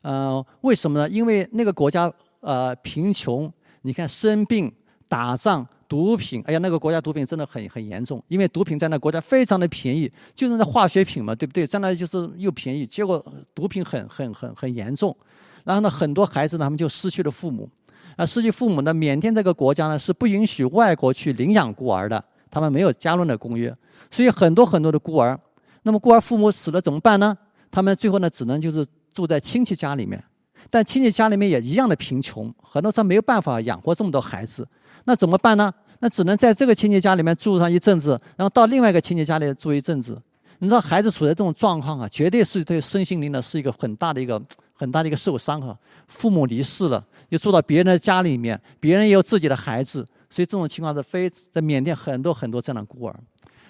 呃，为什么呢？因为那个国家呃贫穷，你看生病、打仗、毒品，哎呀，那个国家毒品真的很很严重。因为毒品在那国家非常的便宜，就是那化学品嘛，对不对？在那就是又便宜，结果毒品很很很很严重。然后呢，很多孩子呢，他们就失去了父母。啊，失去父母呢？缅甸这个国家呢是不允许外国去领养孤儿的，他们没有加入的公约，所以很多很多的孤儿，那么孤儿父母死了怎么办呢？他们最后呢只能就是住在亲戚家里面，但亲戚家里面也一样的贫穷，很多时候没有办法养活这么多孩子，那怎么办呢？那只能在这个亲戚家里面住上一阵子，然后到另外一个亲戚家里住一阵子。你知道孩子处在这种状况啊，绝对是对身心灵呢是一个很大的一个很大的一个受伤哈。父母离世了。又住到别人的家里面，别人也有自己的孩子，所以这种情况是非在缅甸很多很多这样的孤儿。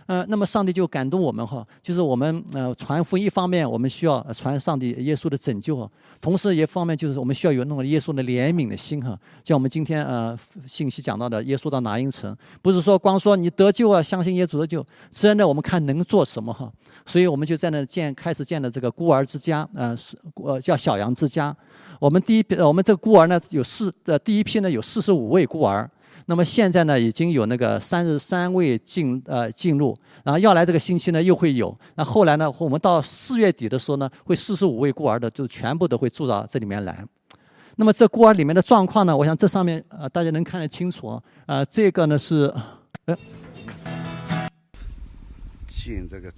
呃，那么上帝就感动我们哈，就是我们呃传福音一方面我们需要传上帝耶稣的拯救哈，同时一方面就是我们需要有那种耶稣的怜悯的心哈。像我们今天呃信息讲到的，耶稣到拿因城，不是说光说你得救啊，相信耶稣得救，真的我们看能做什么哈。所以我们就在那建开始建的这个孤儿之家，呃是呃叫小羊之家。我们第一批，我们这个孤儿呢有四，呃，第一批呢有四十五位孤儿，那么现在呢已经有那个三十三位进，呃进入，然后要来这个星期呢又会有，那后来呢我们到四月底的时候呢，会四十五位孤儿的就全部都会住到这里面来。那么这孤儿里面的状况呢，我想这上面呃大家能看得清楚啊，呃这个呢是，呃，进这个。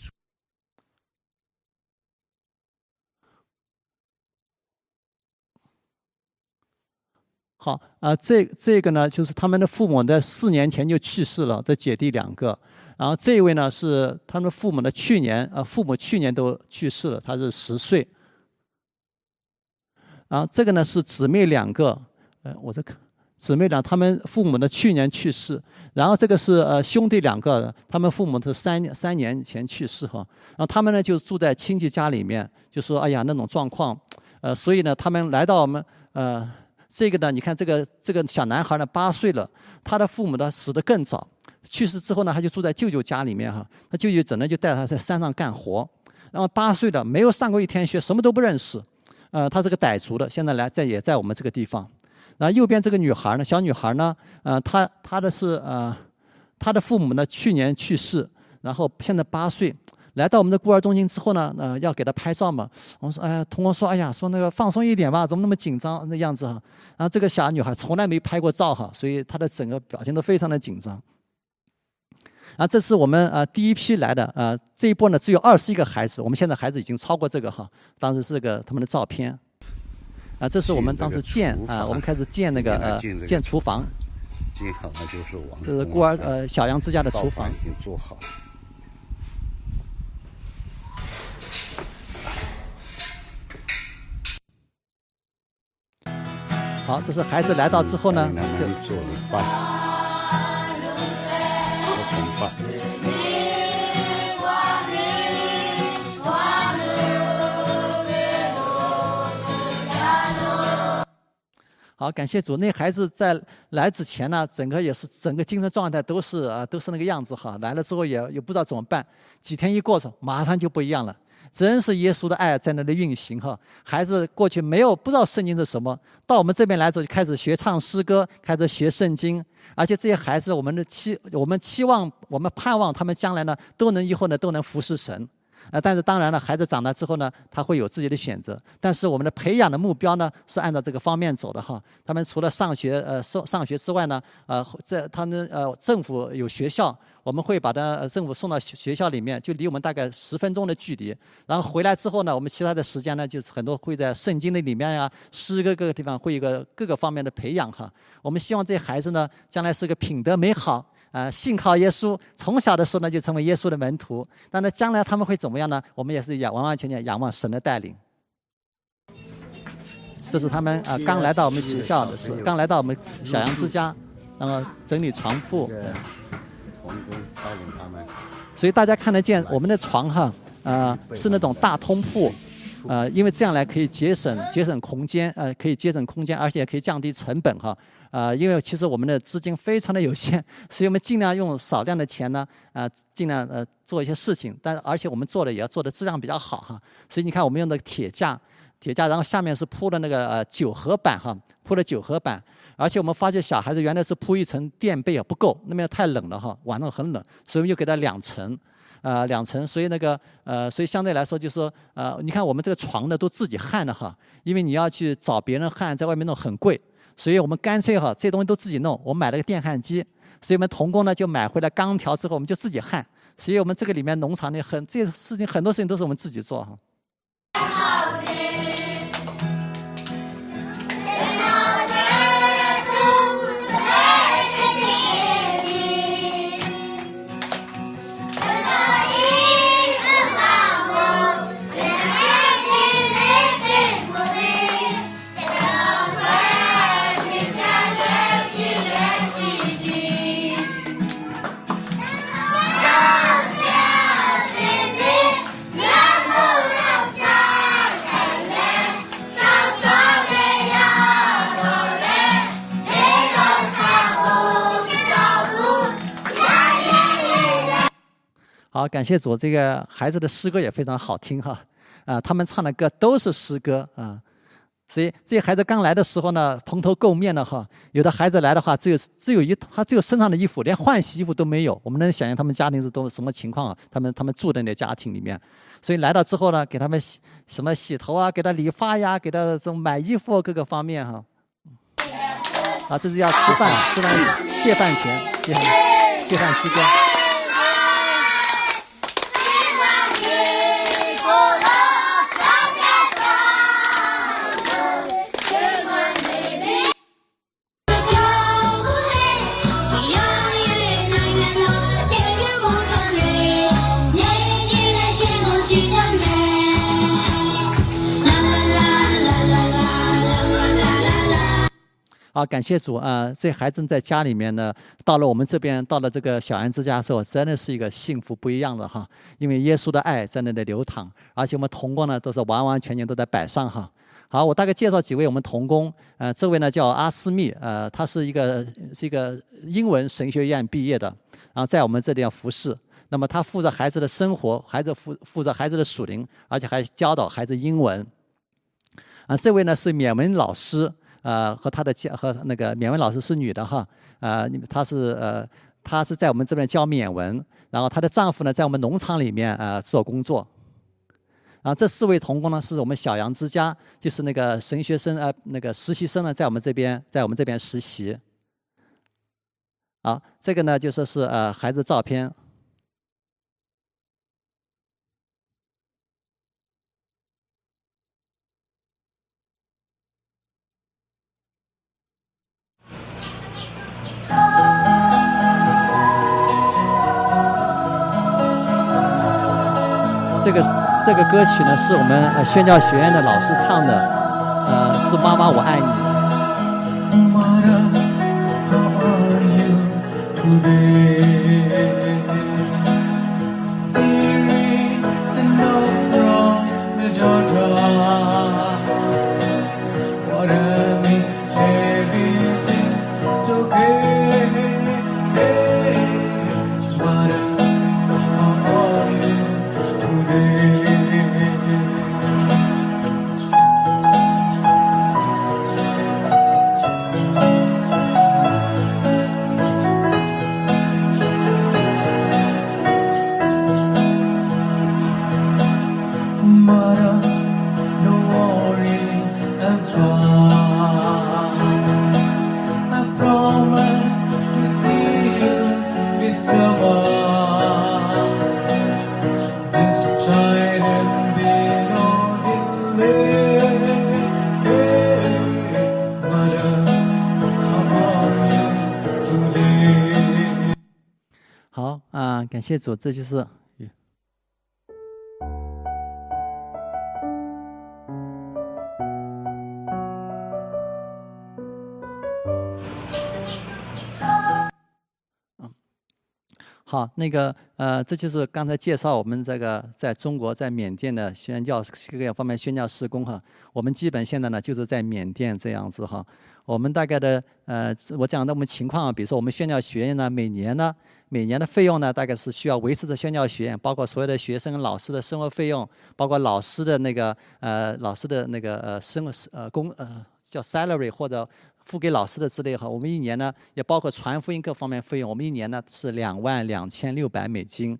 好啊，这这个呢，就是他们的父母在四年前就去世了，这姐弟两个。然后这一位呢，是他们父母的去年，呃，父母去年都去世了，他是十岁。然后这个呢是姊妹两个，呃，我在看姊妹俩，他们父母的去年去世。然后这个是呃兄弟两个，他们父母是三三年前去世哈。然后他们呢就住在亲戚家里面，就说哎呀那种状况，呃，所以呢他们来到我们呃。这个呢，你看这个这个小男孩呢，八岁了，他的父母呢死得更早，去世之后呢，他就住在舅舅家里面哈。他舅舅只能就带他在山上干活，然后八岁的没有上过一天学，什么都不认识，呃，他是个傣族的，现在来在也在我们这个地方。然后右边这个女孩呢，小女孩呢，呃，她她的是呃，她的父母呢去年去世，然后现在八岁。来到我们的孤儿中心之后呢，呃，要给他拍照嘛。我说，哎呀，同学说，哎呀，说那个放松一点吧，怎么那么紧张那样子哈？然后这个小女孩从来没拍过照哈，所以她的整个表情都非常的紧张。啊，这是我们呃第一批来的，呃，这一波呢只有二十一个孩子，我们现在孩子已经超过这个哈。当时是个他们的照片。啊，这是我们当时建啊，我们开始建那个呃建厨房。建好了就是王。这是孤儿呃小杨之家的厨房。已经做好。好，这是孩子来到之后呢，就做饭，做盛饭。好，感谢主。那孩子在来之前呢，整个也是整个精神状态都是啊，都是那个样子哈。来了之后也也不知道怎么办，几天一过去，马上就不一样了。真是耶稣的爱在那里运行哈！孩子过去没有不知道圣经是什么，到我们这边来之后就开始学唱诗歌，开始学圣经，而且这些孩子我们的期我们期望我们盼望他们将来呢都能以后呢都能服侍神。啊，但是当然了，孩子长大之后呢，他会有自己的选择。但是我们的培养的目标呢，是按照这个方面走的哈。他们除了上学，呃，上上学之外呢，呃，在他们呃政府有学校，我们会把他呃政府送到学校里面，就离我们大概十分钟的距离。然后回来之后呢，我们其他的时间呢，就是很多会在圣经的里面呀，诗歌各个地方会有个各个方面的培养哈。我们希望这些孩子呢，将来是个品德美好。啊，信靠耶稣，从小的时候呢就成为耶稣的门徒。那呢，将来他们会怎么样呢？我们也是仰完完全全仰望神的带领。这是他们啊，刚来到我们学校的时候，刚来到我们小杨之家，然后整理床铺。我们带领他们所以大家看得见我们的床哈，呃，是那种大通铺。呃，因为这样来可以节省节省空间，呃，可以节省空间，而且可以降低成本哈。啊，因为其实我们的资金非常的有限，所以我们尽量用少量的钱呢，啊，尽量呃做一些事情。但而且我们做的也要做的质量比较好哈。所以你看，我们用的铁架，铁架，然后下面是铺的那个呃九合板哈，铺的九合板。而且我们发现小孩子原来是铺一层垫被啊不够，那边太冷了哈，晚上很冷，所以我们就给他两层。啊，两层，所以那个呃，所以相对来说就是说，呃，你看我们这个床呢都自己焊的哈，因为你要去找别人焊，在外面弄很贵，所以我们干脆哈，这东西都自己弄。我买了个电焊机，所以我们童工呢就买回来钢条之后，我们就自己焊。所以我们这个里面农场里很这些事情，很多事情都是我们自己做哈。好，感谢主，这个孩子的诗歌也非常好听哈，啊，他们唱的歌都是诗歌啊，所以这些孩子刚来的时候呢，蓬头垢面的哈，有的孩子来的话，只有只有一他只有身上的衣服，连换洗衣服都没有，我们能想象他们家庭是都什么情况啊？他们他们住的那家庭里面，所以来到之后呢，给他们洗什么洗头啊，给他理发呀，给他这种买衣服各个方面哈，啊，这是要吃饭吃饭谢饭钱谢谢饭诗歌。好，感谢主啊！这孩子在家里面呢，到了我们这边，到了这个小安之家的时候，真的是一个幸福不一样的哈。因为耶稣的爱在那里流淌，而且我们童工呢都是完完全全都在摆上哈。好，我大概介绍几位我们童工。呃，这位呢叫阿斯密，呃，他是一个是一个英文神学院毕业的，然后在我们这里要服侍。那么他负责孩子的生活，孩子负负责孩子的属灵，而且还教导孩子英文。啊，这位呢是缅文老师。呃，和他的教和那个缅文老师是女的哈，呃，她是呃，她是在我们这边教缅文，然后她的丈夫呢在我们农场里面呃做工作，然后这四位童工呢是我们小杨之家，就是那个神学生呃那个实习生呢在我们这边在我们这边实习，好，这个呢就说是呃孩子照片。这个这个歌曲呢，是我们呃宣教学院的老师唱的，呃，是妈妈我爱你。感谢主，这就是。嗯，好，那个呃，这就是刚才介绍我们这个在中国在缅甸的宣教各个方面宣教施工哈。我们基本现在呢就是在缅甸这样子哈。我们大概的呃，我讲的我们情况，比如说我们宣教学院呢，每年呢。每年的费用呢，大概是需要维持着宣教学院，包括所有的学生、老师的生活费用，包括老师的那个呃老师的那个呃生呃工呃叫 salary 或者付给老师的之类哈。我们一年呢，也包括传福音各方面费用，我们一年呢是两万两千六百美金。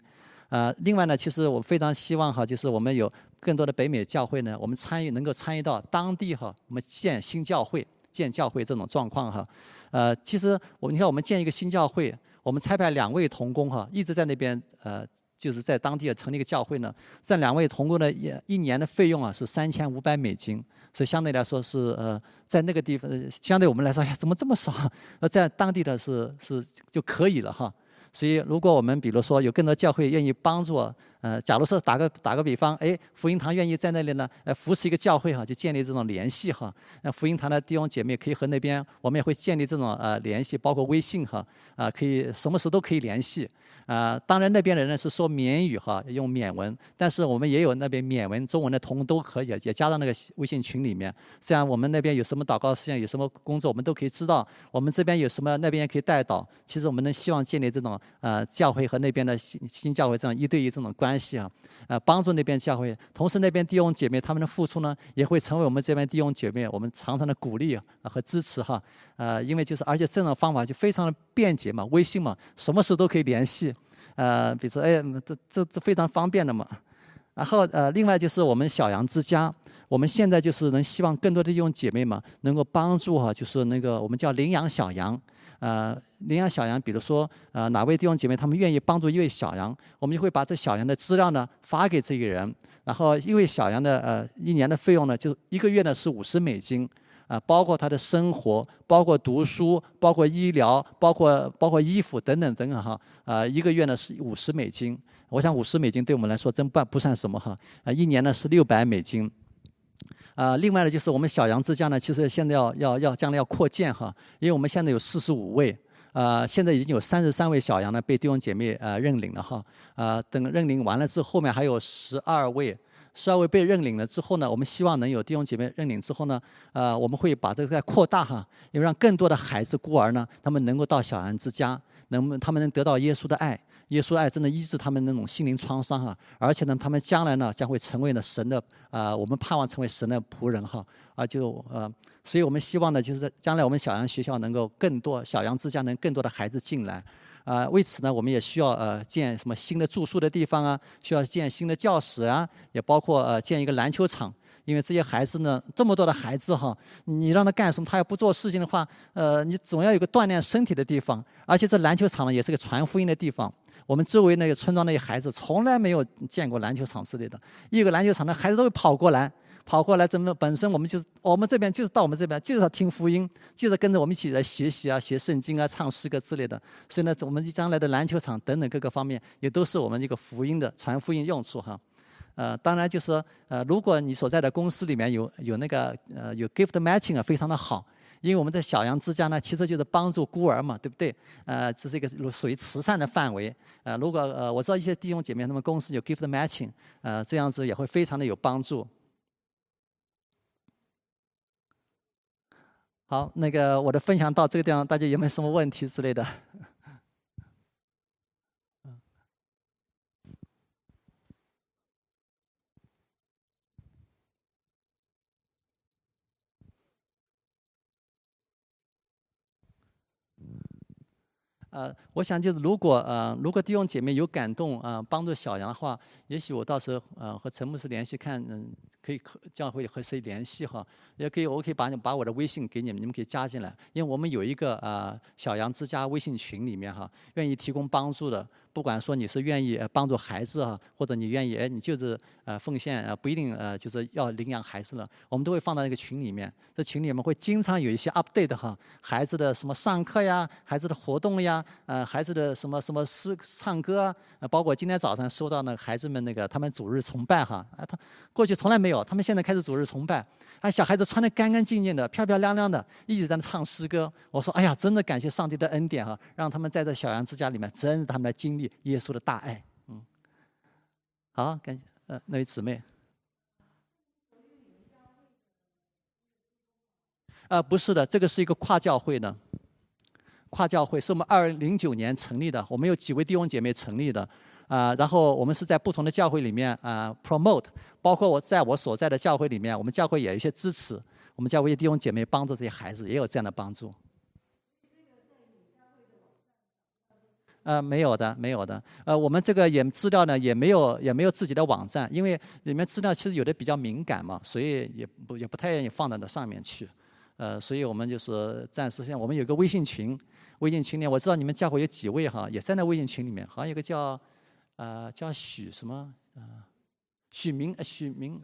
呃，另外呢，其实我非常希望哈，就是我们有更多的北美教会呢，我们参与能够参与到当地哈，我们建新教会、建教会这种状况哈。呃，其实我你看，我们建一个新教会。我们差派两位童工哈，一直在那边呃，就是在当地成立一个教会呢。这两位童工的一一年的费用啊是三千五百美金，所以相对来说是呃，在那个地方相对我们来说，哎呀，怎么这么少？那在当地的是是就可以了哈。所以，如果我们比如说有更多教会愿意帮助，呃，假如说打个打个比方，哎，福音堂愿意在那里呢，呃，扶持一个教会哈，就建立这种联系哈。那福音堂的弟兄姐妹可以和那边，我们也会建立这种呃联系，包括微信哈，啊，可以什么时候都可以联系。啊，当然那边的人是说缅语哈，用缅文，但是我们也有那边缅文、中文的同都可以，也加到那个微信群里面。这样我们那边有什么祷告事项、有什么工作，我们都可以知道。我们这边有什么，那边也可以带到。其实我们能希望建立这种呃教会和那边的新新教会这样一对一这种关关系啊，呃帮助那边教会。同时那边弟兄姐妹他们的付出呢，也会成为我们这边弟兄姐妹我们常常的鼓励啊和支持哈。呃，因为就是而且这种方法就非常的便捷嘛，微信嘛，什么事都可以联系。呃，比如说，哎，这这这非常方便的嘛。然后呃，另外就是我们小杨之家，我们现在就是能希望更多的弟兄姐妹嘛，能够帮助哈，就是那个我们叫领养小羊。呃，领养小羊，比如说呃哪位弟兄姐妹他们愿意帮助一位小羊，我们就会把这小羊的资料呢发给这个人。然后一位小羊的呃一年的费用呢，就一个月呢是五十美金。啊，包括他的生活，包括读书，包括医疗，包括包括衣服等等等等哈。啊，一个月呢是五十美金，我想五十美金对我们来说真不不算什么哈。啊，一年呢是六百美金。啊，另外呢，就是我们小杨之家呢，其实现在要要要将来要扩建哈，因为我们现在有四十五位，呃，现在已经有三十三位小杨呢被弟兄姐妹呃认领了哈，啊，等认领完了之后，后面还有十二位。十二位被认领了之后呢，我们希望能有弟兄姐妹认领之后呢，呃，我们会把这个再扩大哈，也让更多的孩子孤儿呢，他们能够到小安之家，能他们能得到耶稣的爱，耶稣爱真的医治他们那种心灵创伤哈，而且呢，他们将来呢将会成为呢神的啊，我们盼望成为神的仆人哈，啊就呃，所以我们希望呢，就是将来我们小杨学校能够更多小杨之家能更多的孩子进来。啊，为此呢，我们也需要呃建什么新的住宿的地方啊，需要建新的教室啊，也包括呃建一个篮球场。因为这些孩子呢，这么多的孩子哈，你让他干什么，他要不做事情的话，呃，你总要有个锻炼身体的地方。而且这篮球场呢，也是个传福音的地方。我们周围那个村庄那些孩子从来没有见过篮球场之类的，一个篮球场，的孩子都会跑过来。跑过来，怎么本身我们就是我们这边就是到我们这边就是要听福音，就是跟着我们一起来学习啊，学圣经啊，唱诗歌之类的。所以呢，我们将来的篮球场等等各个方面，也都是我们一个福音的传福音用处哈。呃，当然就是说，呃，如果你所在的公司里面有有那个呃有 gift matching 啊，非常的好，因为我们在小杨之家呢，其实就是帮助孤儿嘛，对不对？呃，这是一个属于慈善的范围。呃，如果呃我知道一些弟兄姐妹他们公司有 gift matching，呃，这样子也会非常的有帮助。好，那个我的分享到这个地方，大家有没有什么问题之类的？呃，我想就是如果呃，如果弟兄姐妹有感动呃，帮助小杨的话，也许我到时候呃和陈牧师联系看，嗯，可以和教会和谁联系哈，也可以，我可以把你把我的微信给你们，你们可以加进来，因为我们有一个呃小杨之家微信群里面哈，愿意提供帮助的。不管说你是愿意帮助孩子啊，或者你愿意哎，你就是呃奉献呃不一定呃就是要领养孩子了，我们都会放到那个群里面。这群里面会经常有一些 update 哈，孩子的什么上课呀，孩子的活动呀，呃孩子的什么什么诗唱歌啊，包括今天早上收到那个孩子们那个他们主日崇拜哈，啊他过去从来没有，他们现在开始主日崇拜，啊小孩子穿的干干净净的，漂漂亮亮的，一直在那唱诗歌。我说哎呀，真的感谢上帝的恩典哈，让他们在这小羊之家里面，真是他们的经。耶稣的大爱，嗯，好，感谢呃那位姊妹，呃不是的，这个是一个跨教会的，跨教会是我们二零零九年成立的，我们有几位弟兄姐妹成立的，啊，然后我们是在不同的教会里面啊 promote，包括我在我所在的教会里面，我们教会也有一些支持，我们教会弟兄姐妹帮助这些孩子，也有这样的帮助。呃，没有的，没有的。呃，我们这个也资料呢，也没有，也没有自己的网站，因为里面资料其实有的比较敏感嘛，所以也不也不太愿意放到那上面去。呃，所以我们就是暂时先，我们有个微信群，微信群里我知道你们教会有几位哈，也在那微信群里面，好像有个叫，呃，叫许什么，呃，许明，许明，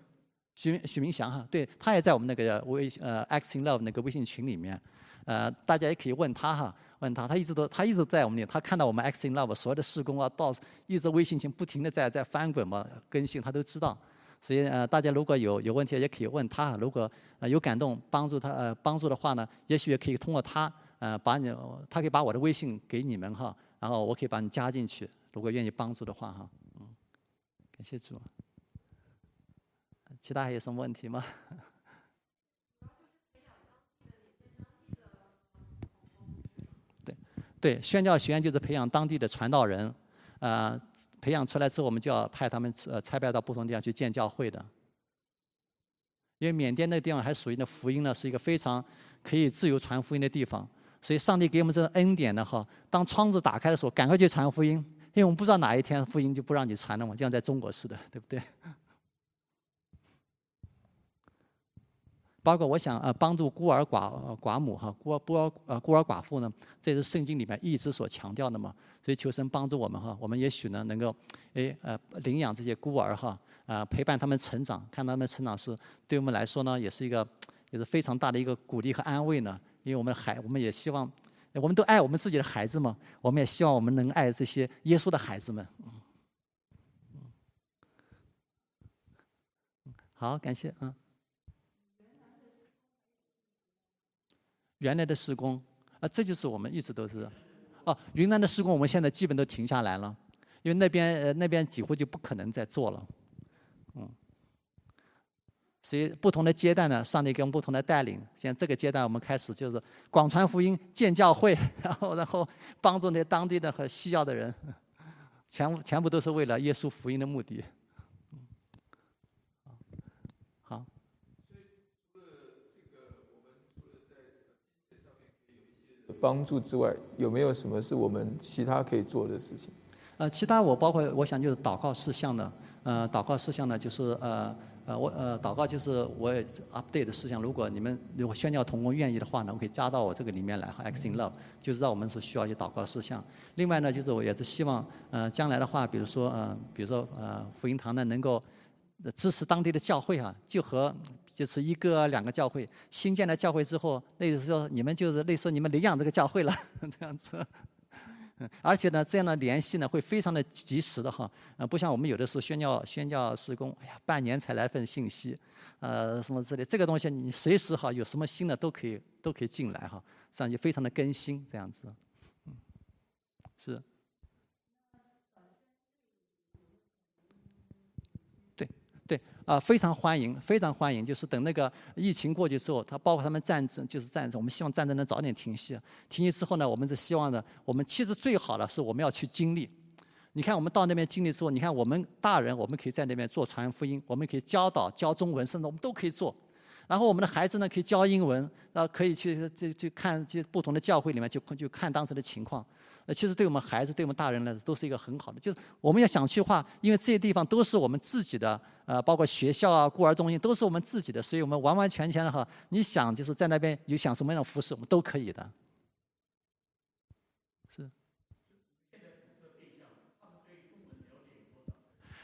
许许明祥哈，对他也在我们那个微呃 X in Love 那个微信群里面，呃，大家也可以问他哈。问他，他一直都他一直在我们里，他看到我们 X in Love 所有的施工啊，到一直微信群不停的在在翻滚嘛，更新他都知道。所以呃，大家如果有有问题，也可以问他。如果呃有感动帮助他呃帮助的话呢，也许也可以通过他呃把你，他可以把我的微信给你们哈，然后我可以把你加进去。如果愿意帮助的话哈，嗯，感谢主。其他还有什么问题吗？对，宣教学院就是培养当地的传道人，呃，培养出来之后，我们就要派他们呃差派到不同地方去建教会的。因为缅甸那个地方还属于那福音呢，是一个非常可以自由传福音的地方，所以上帝给我们这个恩典呢，哈，当窗子打开的时候，赶快去传福音，因为我们不知道哪一天福音就不让你传了嘛，就像在中国似的，对不对？包括我想呃帮助孤儿寡寡母哈孤儿孤儿呃孤儿寡妇呢，这是圣经里面一直所强调的嘛，所以求神帮助我们哈，我们也许呢能够，哎呃领养这些孤儿哈，啊陪伴他们成长，看他们成长是对我们来说呢也是一个也是非常大的一个鼓励和安慰呢，因为我们孩我们也希望，我们都爱我们自己的孩子嘛，我们也希望我们能爱这些耶稣的孩子们。嗯好，感谢啊。原来的施工，啊，这就是我们一直都是，哦，云南的施工我们现在基本都停下来了，因为那边呃那边几乎就不可能再做了，嗯。所以不同的阶段呢，上帝给我们不同的带领。现在这个阶段，我们开始就是广传福音、建教会，然后然后帮助那些当地的和需要的人，全部全部都是为了耶稣福音的目的。帮助之外，有没有什么是我们其他可以做的事情？呃，其他我包括我想就是祷告事项呢，呃，祷告事项呢就是呃。呃，我呃祷告就是我 update 的事项。如果你们如果宣教同工愿意的话呢，我可以加到我这个里面来哈，X in Love，就知道我们所需要一些祷告事项。另外呢，就是我也是希望呃将来的话，比如说呃比如说呃福音堂呢能够支持当地的教会啊，就和就是一个两个教会新建的教会之后，那就是说你们就是类似你们领养这个教会了 这样子。嗯，而且呢，这样的联系呢会非常的及时的哈，呃，不像我们有的时候宣教宣教施工，哎呀，半年才来份信息，呃，什么之类，这个东西你随时哈有什么新的都可以都可以进来哈，这样就非常的更新这样子，嗯，是。啊，非常欢迎，非常欢迎。就是等那个疫情过去之后，他包括他们战争，就是战争。我们希望战争能早点停息。停息之后呢，我们是希望呢，我们其实最好的是我们要去经历。你看，我们到那边经历之后，你看我们大人，我们可以在那边做传福音，我们可以教导教中文，甚至我们都可以做。然后我们的孩子呢，可以教英文，然后可以去去去看去不同的教会里面，就就看当时的情况。呃，其实对我们孩子、对我们大人来说，都是一个很好的。就是我们要想去的话，因为这些地方都是我们自己的，呃，包括学校啊、孤儿中心，都是我们自己的，所以我们完完全全的哈，你想就是在那边有想什么样的服饰，我们都可以的。是。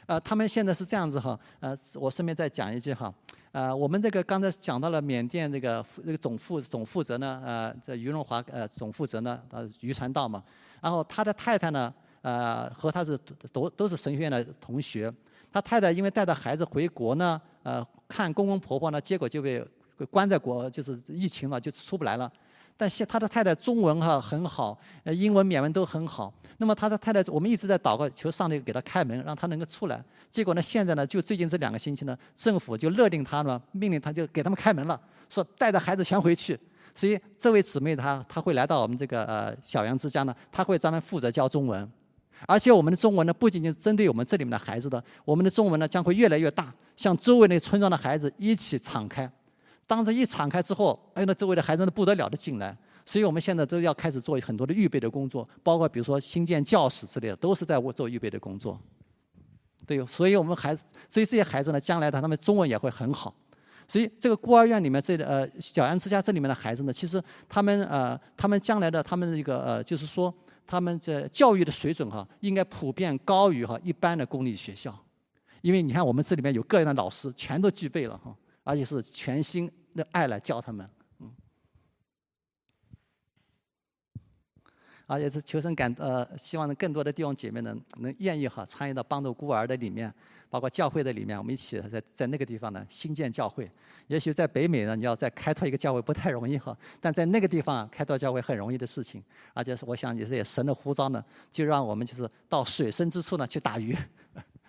呃，他们现在是这样子哈，呃，我顺便再讲一句哈。呃，我们这个刚才讲到了缅甸这个这个总负总负责呢，呃，这于荣华呃总负责呢，呃于传道嘛。然后他的太太呢，呃和他是都都是神学院的同学。他太太因为带着孩子回国呢，呃看公公婆婆呢，结果就被关在国，就是疫情嘛，就出不来了。但现他的太太中文哈很好，呃，英文、缅文都很好。那么他的太太，我们一直在祷告，求上帝给他开门，让他能够出来。结果呢，现在呢，就最近这两个星期呢，政府就勒令他呢，命令他就给他们开门了，说带着孩子全回去。所以这位姊妹她她会来到我们这个呃小杨之家呢，她会专门负责教中文，而且我们的中文呢，不仅仅针对我们这里面的孩子的，我们的中文呢将会越来越大，向周围那村庄的孩子一起敞开。当这一敞开之后，哎，那周围的孩子都不得了的进来，所以我们现在都要开始做很多的预备的工作，包括比如说新建教室之类的，都是在做预备的工作。对，所以我们孩子，所以这些孩子呢，将来的他们中文也会很好。所以这个孤儿院里面这呃小杨之家这里面的孩子呢，其实他们呃他们将来的他们的一个呃就是说他们这教育的水准哈，应该普遍高于哈一般的公立学校，因为你看我们这里面有各样的老师，全都具备了哈，而且是全新。的爱来教他们，嗯，而且是求生感呃，希望更多的弟兄姐妹呢，能愿意哈参与到帮助孤儿的里面，包括教会的里面，我们一起在在那个地方呢新建教会。也许在北美呢，你要再开拓一个教会不太容易哈，但在那个地方开拓教会很容易的事情。而且是我想也是也神的呼召呢，就让我们就是到水深之处呢去打鱼，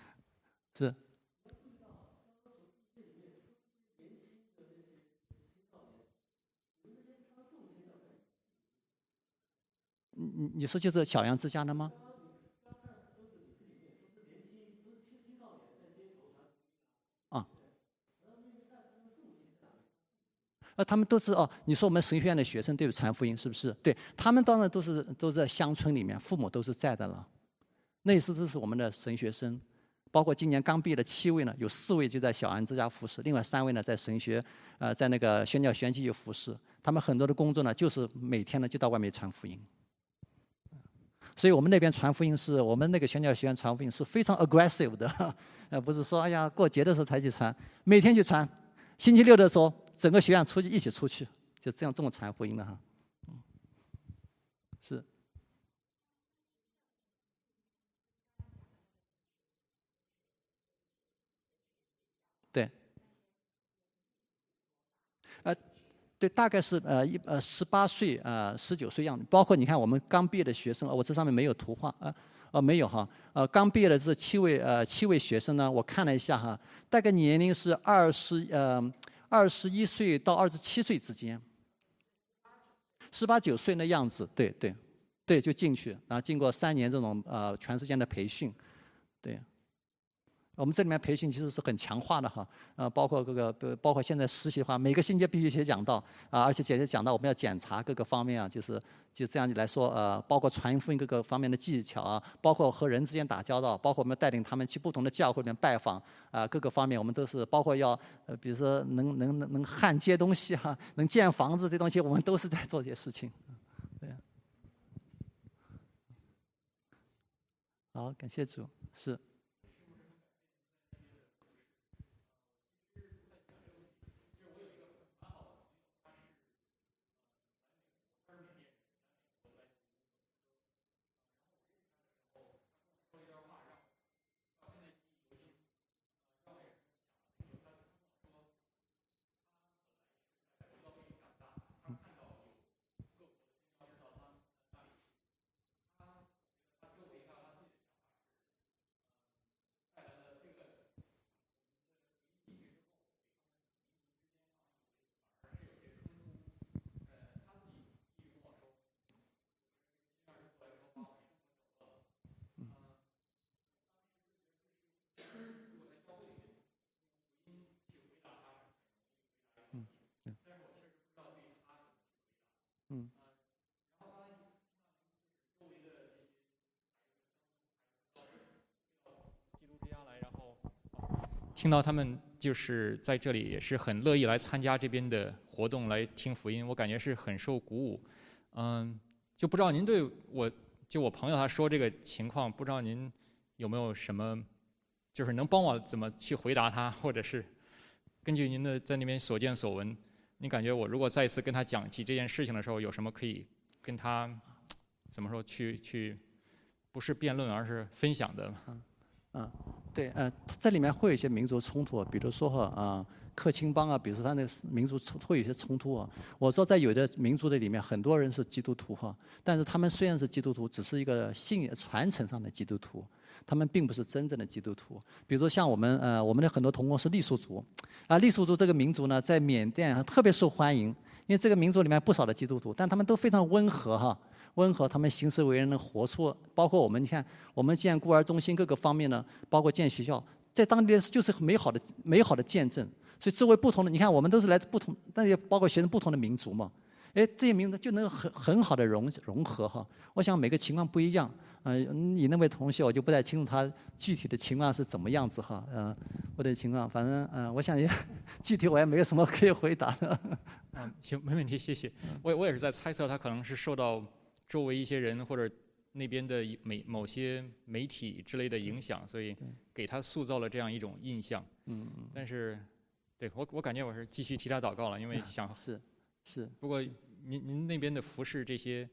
是。你你你说就是小羊之家的吗？啊，他们都是哦。你说我们神学院的学生都有传福音，是不是？对他们当然都是都在乡村里面，父母都是在的了。那时都是我们的神学生，包括今年刚毕业的七位呢，有四位就在小安之家服侍，另外三位呢在神学呃在那个宣教学院继续服侍。他们很多的工作呢，就是每天呢就到外面传福音。所以我们那边传福音是我们那个宣教学院传福音是非常 aggressive 的，呃，不是说哎呀过节的时候才去传，每天去传，星期六的时候整个学院出去一起出去，就这样这么传福音的哈，嗯，是，对，呃。对，大概是呃一呃十八岁呃十九岁样子，包括你看我们刚毕业的学生，呃我这上面没有图画啊。呃，没有哈，呃，刚毕业的这七位呃七位学生呢，我看了一下哈，大概年龄是二十呃二十一岁到二十七岁之间，十八九岁那样子，对对，对，就进去，然后经过三年这种呃全时间的培训，对。我们这里面培训其实是很强化的哈，呃，包括各个，包括现在实习的话，每个星期必须写讲到啊，而且姐姐讲到我们要检查各个方面啊，就是就这样来说，呃，包括传福音各个方面的技巧啊，包括和人之间打交道，包括我们带领他们去不同的教会里面拜访啊，各个方面我们都是包括要，呃，比如说能能能能焊接东西哈，能建房子这东西，我们都是在做这些事情，对。好，感谢主，是。嗯。听到他们就是在这里也是很乐意来参加这边的活动来听福音，我感觉是很受鼓舞。嗯，就不知道您对我就我朋友他说这个情况，不知道您有没有什么就是能帮我怎么去回答他，或者是根据您的在那边所见所闻，你感觉我如果再次跟他讲起这件事情的时候，有什么可以跟他怎么说去去不是辩论而是分享的？嗯，对，呃，这里面会有一些民族冲突，比如说哈啊，克钦邦啊，比如说他那个民族冲会有一些冲突啊。我说在有的民族的里面，很多人是基督徒哈，但是他们虽然是基督徒，只是一个信传承上的基督徒，他们并不是真正的基督徒。比如说像我们呃，我们的很多同工是傈僳族，啊，傈僳族这个民族呢，在缅甸特别受欢迎，因为这个民族里面不少的基督徒，但他们都非常温和哈。温和，他们行事为人的活出，包括我们，你看，我们建孤儿中心各个方面呢，包括建学校，在当地就是很美好的、美好的见证。所以周围不同的，你看，我们都是来自不同，但也包括学生不同的民族嘛。哎，这些民族就能很很好的融融合哈。我想每个情况不一样，嗯，你那位同学我就不太清楚他具体的情况是怎么样子哈，嗯，我的情况，反正嗯，我想也 具体我也没有什么可以回答的。嗯，行，没问题，谢谢。我我也是在猜测他可能是受到。周围一些人或者那边的媒某些媒体之类的影响，所以给他塑造了这样一种印象。嗯嗯。但是，对我我感觉我是继续替他祷告了，因为想是是。不过您您那边的服饰这些，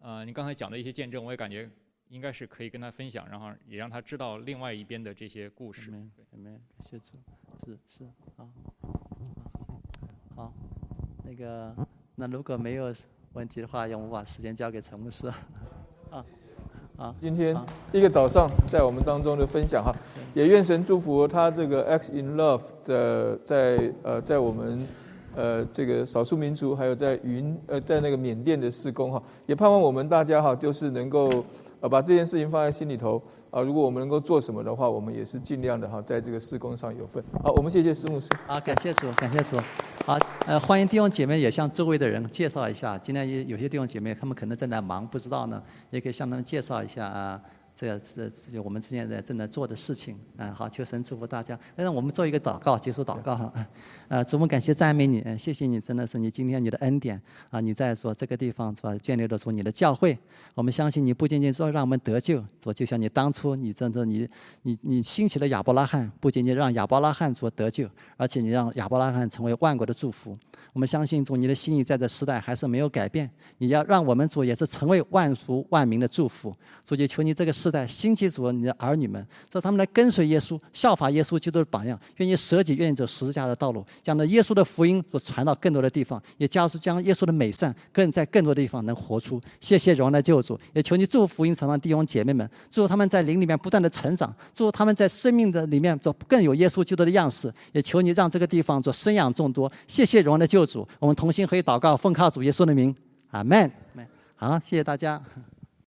呃，您刚才讲的一些见证，我也感觉应该是可以跟他分享，然后也让他知道另外一边的这些故事。没没，谢主，是是啊。好，那个那如果没有。问题的话，让我们把时间交给陈牧师。啊，啊，今天一个早上在我们当中的分享哈，也愿神祝福他这个 X in Love 的在呃在我们呃这个少数民族，还有在云呃在那个缅甸的施工哈，也盼望我们大家哈就是能够把这件事情放在心里头。啊，如果我们能够做什么的话，我们也是尽量的哈，在这个施工上有份。好，我们谢谢师牧师。好，感谢主，感谢主。好，呃，欢迎弟兄姐妹也向周围的人介绍一下。今天有有些弟兄姐妹，他们可能正在忙，不知道呢，也可以向他们介绍一下啊。这是是我们之间在正在做的事情，嗯，好，求神祝福大家。那让我们做一个祷告，结束祷告哈。呃，主，我们感谢赞美你，谢谢你，真的是你今天你的恩典啊！你在说这个地方是吧，建立了出你的教会。我们相信你不仅仅说让我们得救，说就像你当初你真的你你你兴起了亚伯拉罕，不仅仅让亚伯拉罕做得救，而且你让亚伯拉罕成为万国的祝福。我们相信主你的心意在这时代还是没有改变，你要让我们主也是成为万族万民的祝福。主就求你这个时。代兴起主你的儿女们，让他们来跟随耶稣，效法耶稣基督的榜样，愿意舍己，愿意走十字架的道路，将那耶稣的福音所传到更多的地方，也加速将耶稣的美善更在更多的地方能活出。谢谢荣耀的救主，也求你祝福福音场上弟兄姐妹们，祝福他们在灵里面不断的成长，祝福他们在生命的里面做更有耶稣基督的样式，也求你让这个地方做生养众多。谢谢荣耀的救主，我们同心合一祷告，奉靠主耶稣的名，阿门。好，谢谢大家。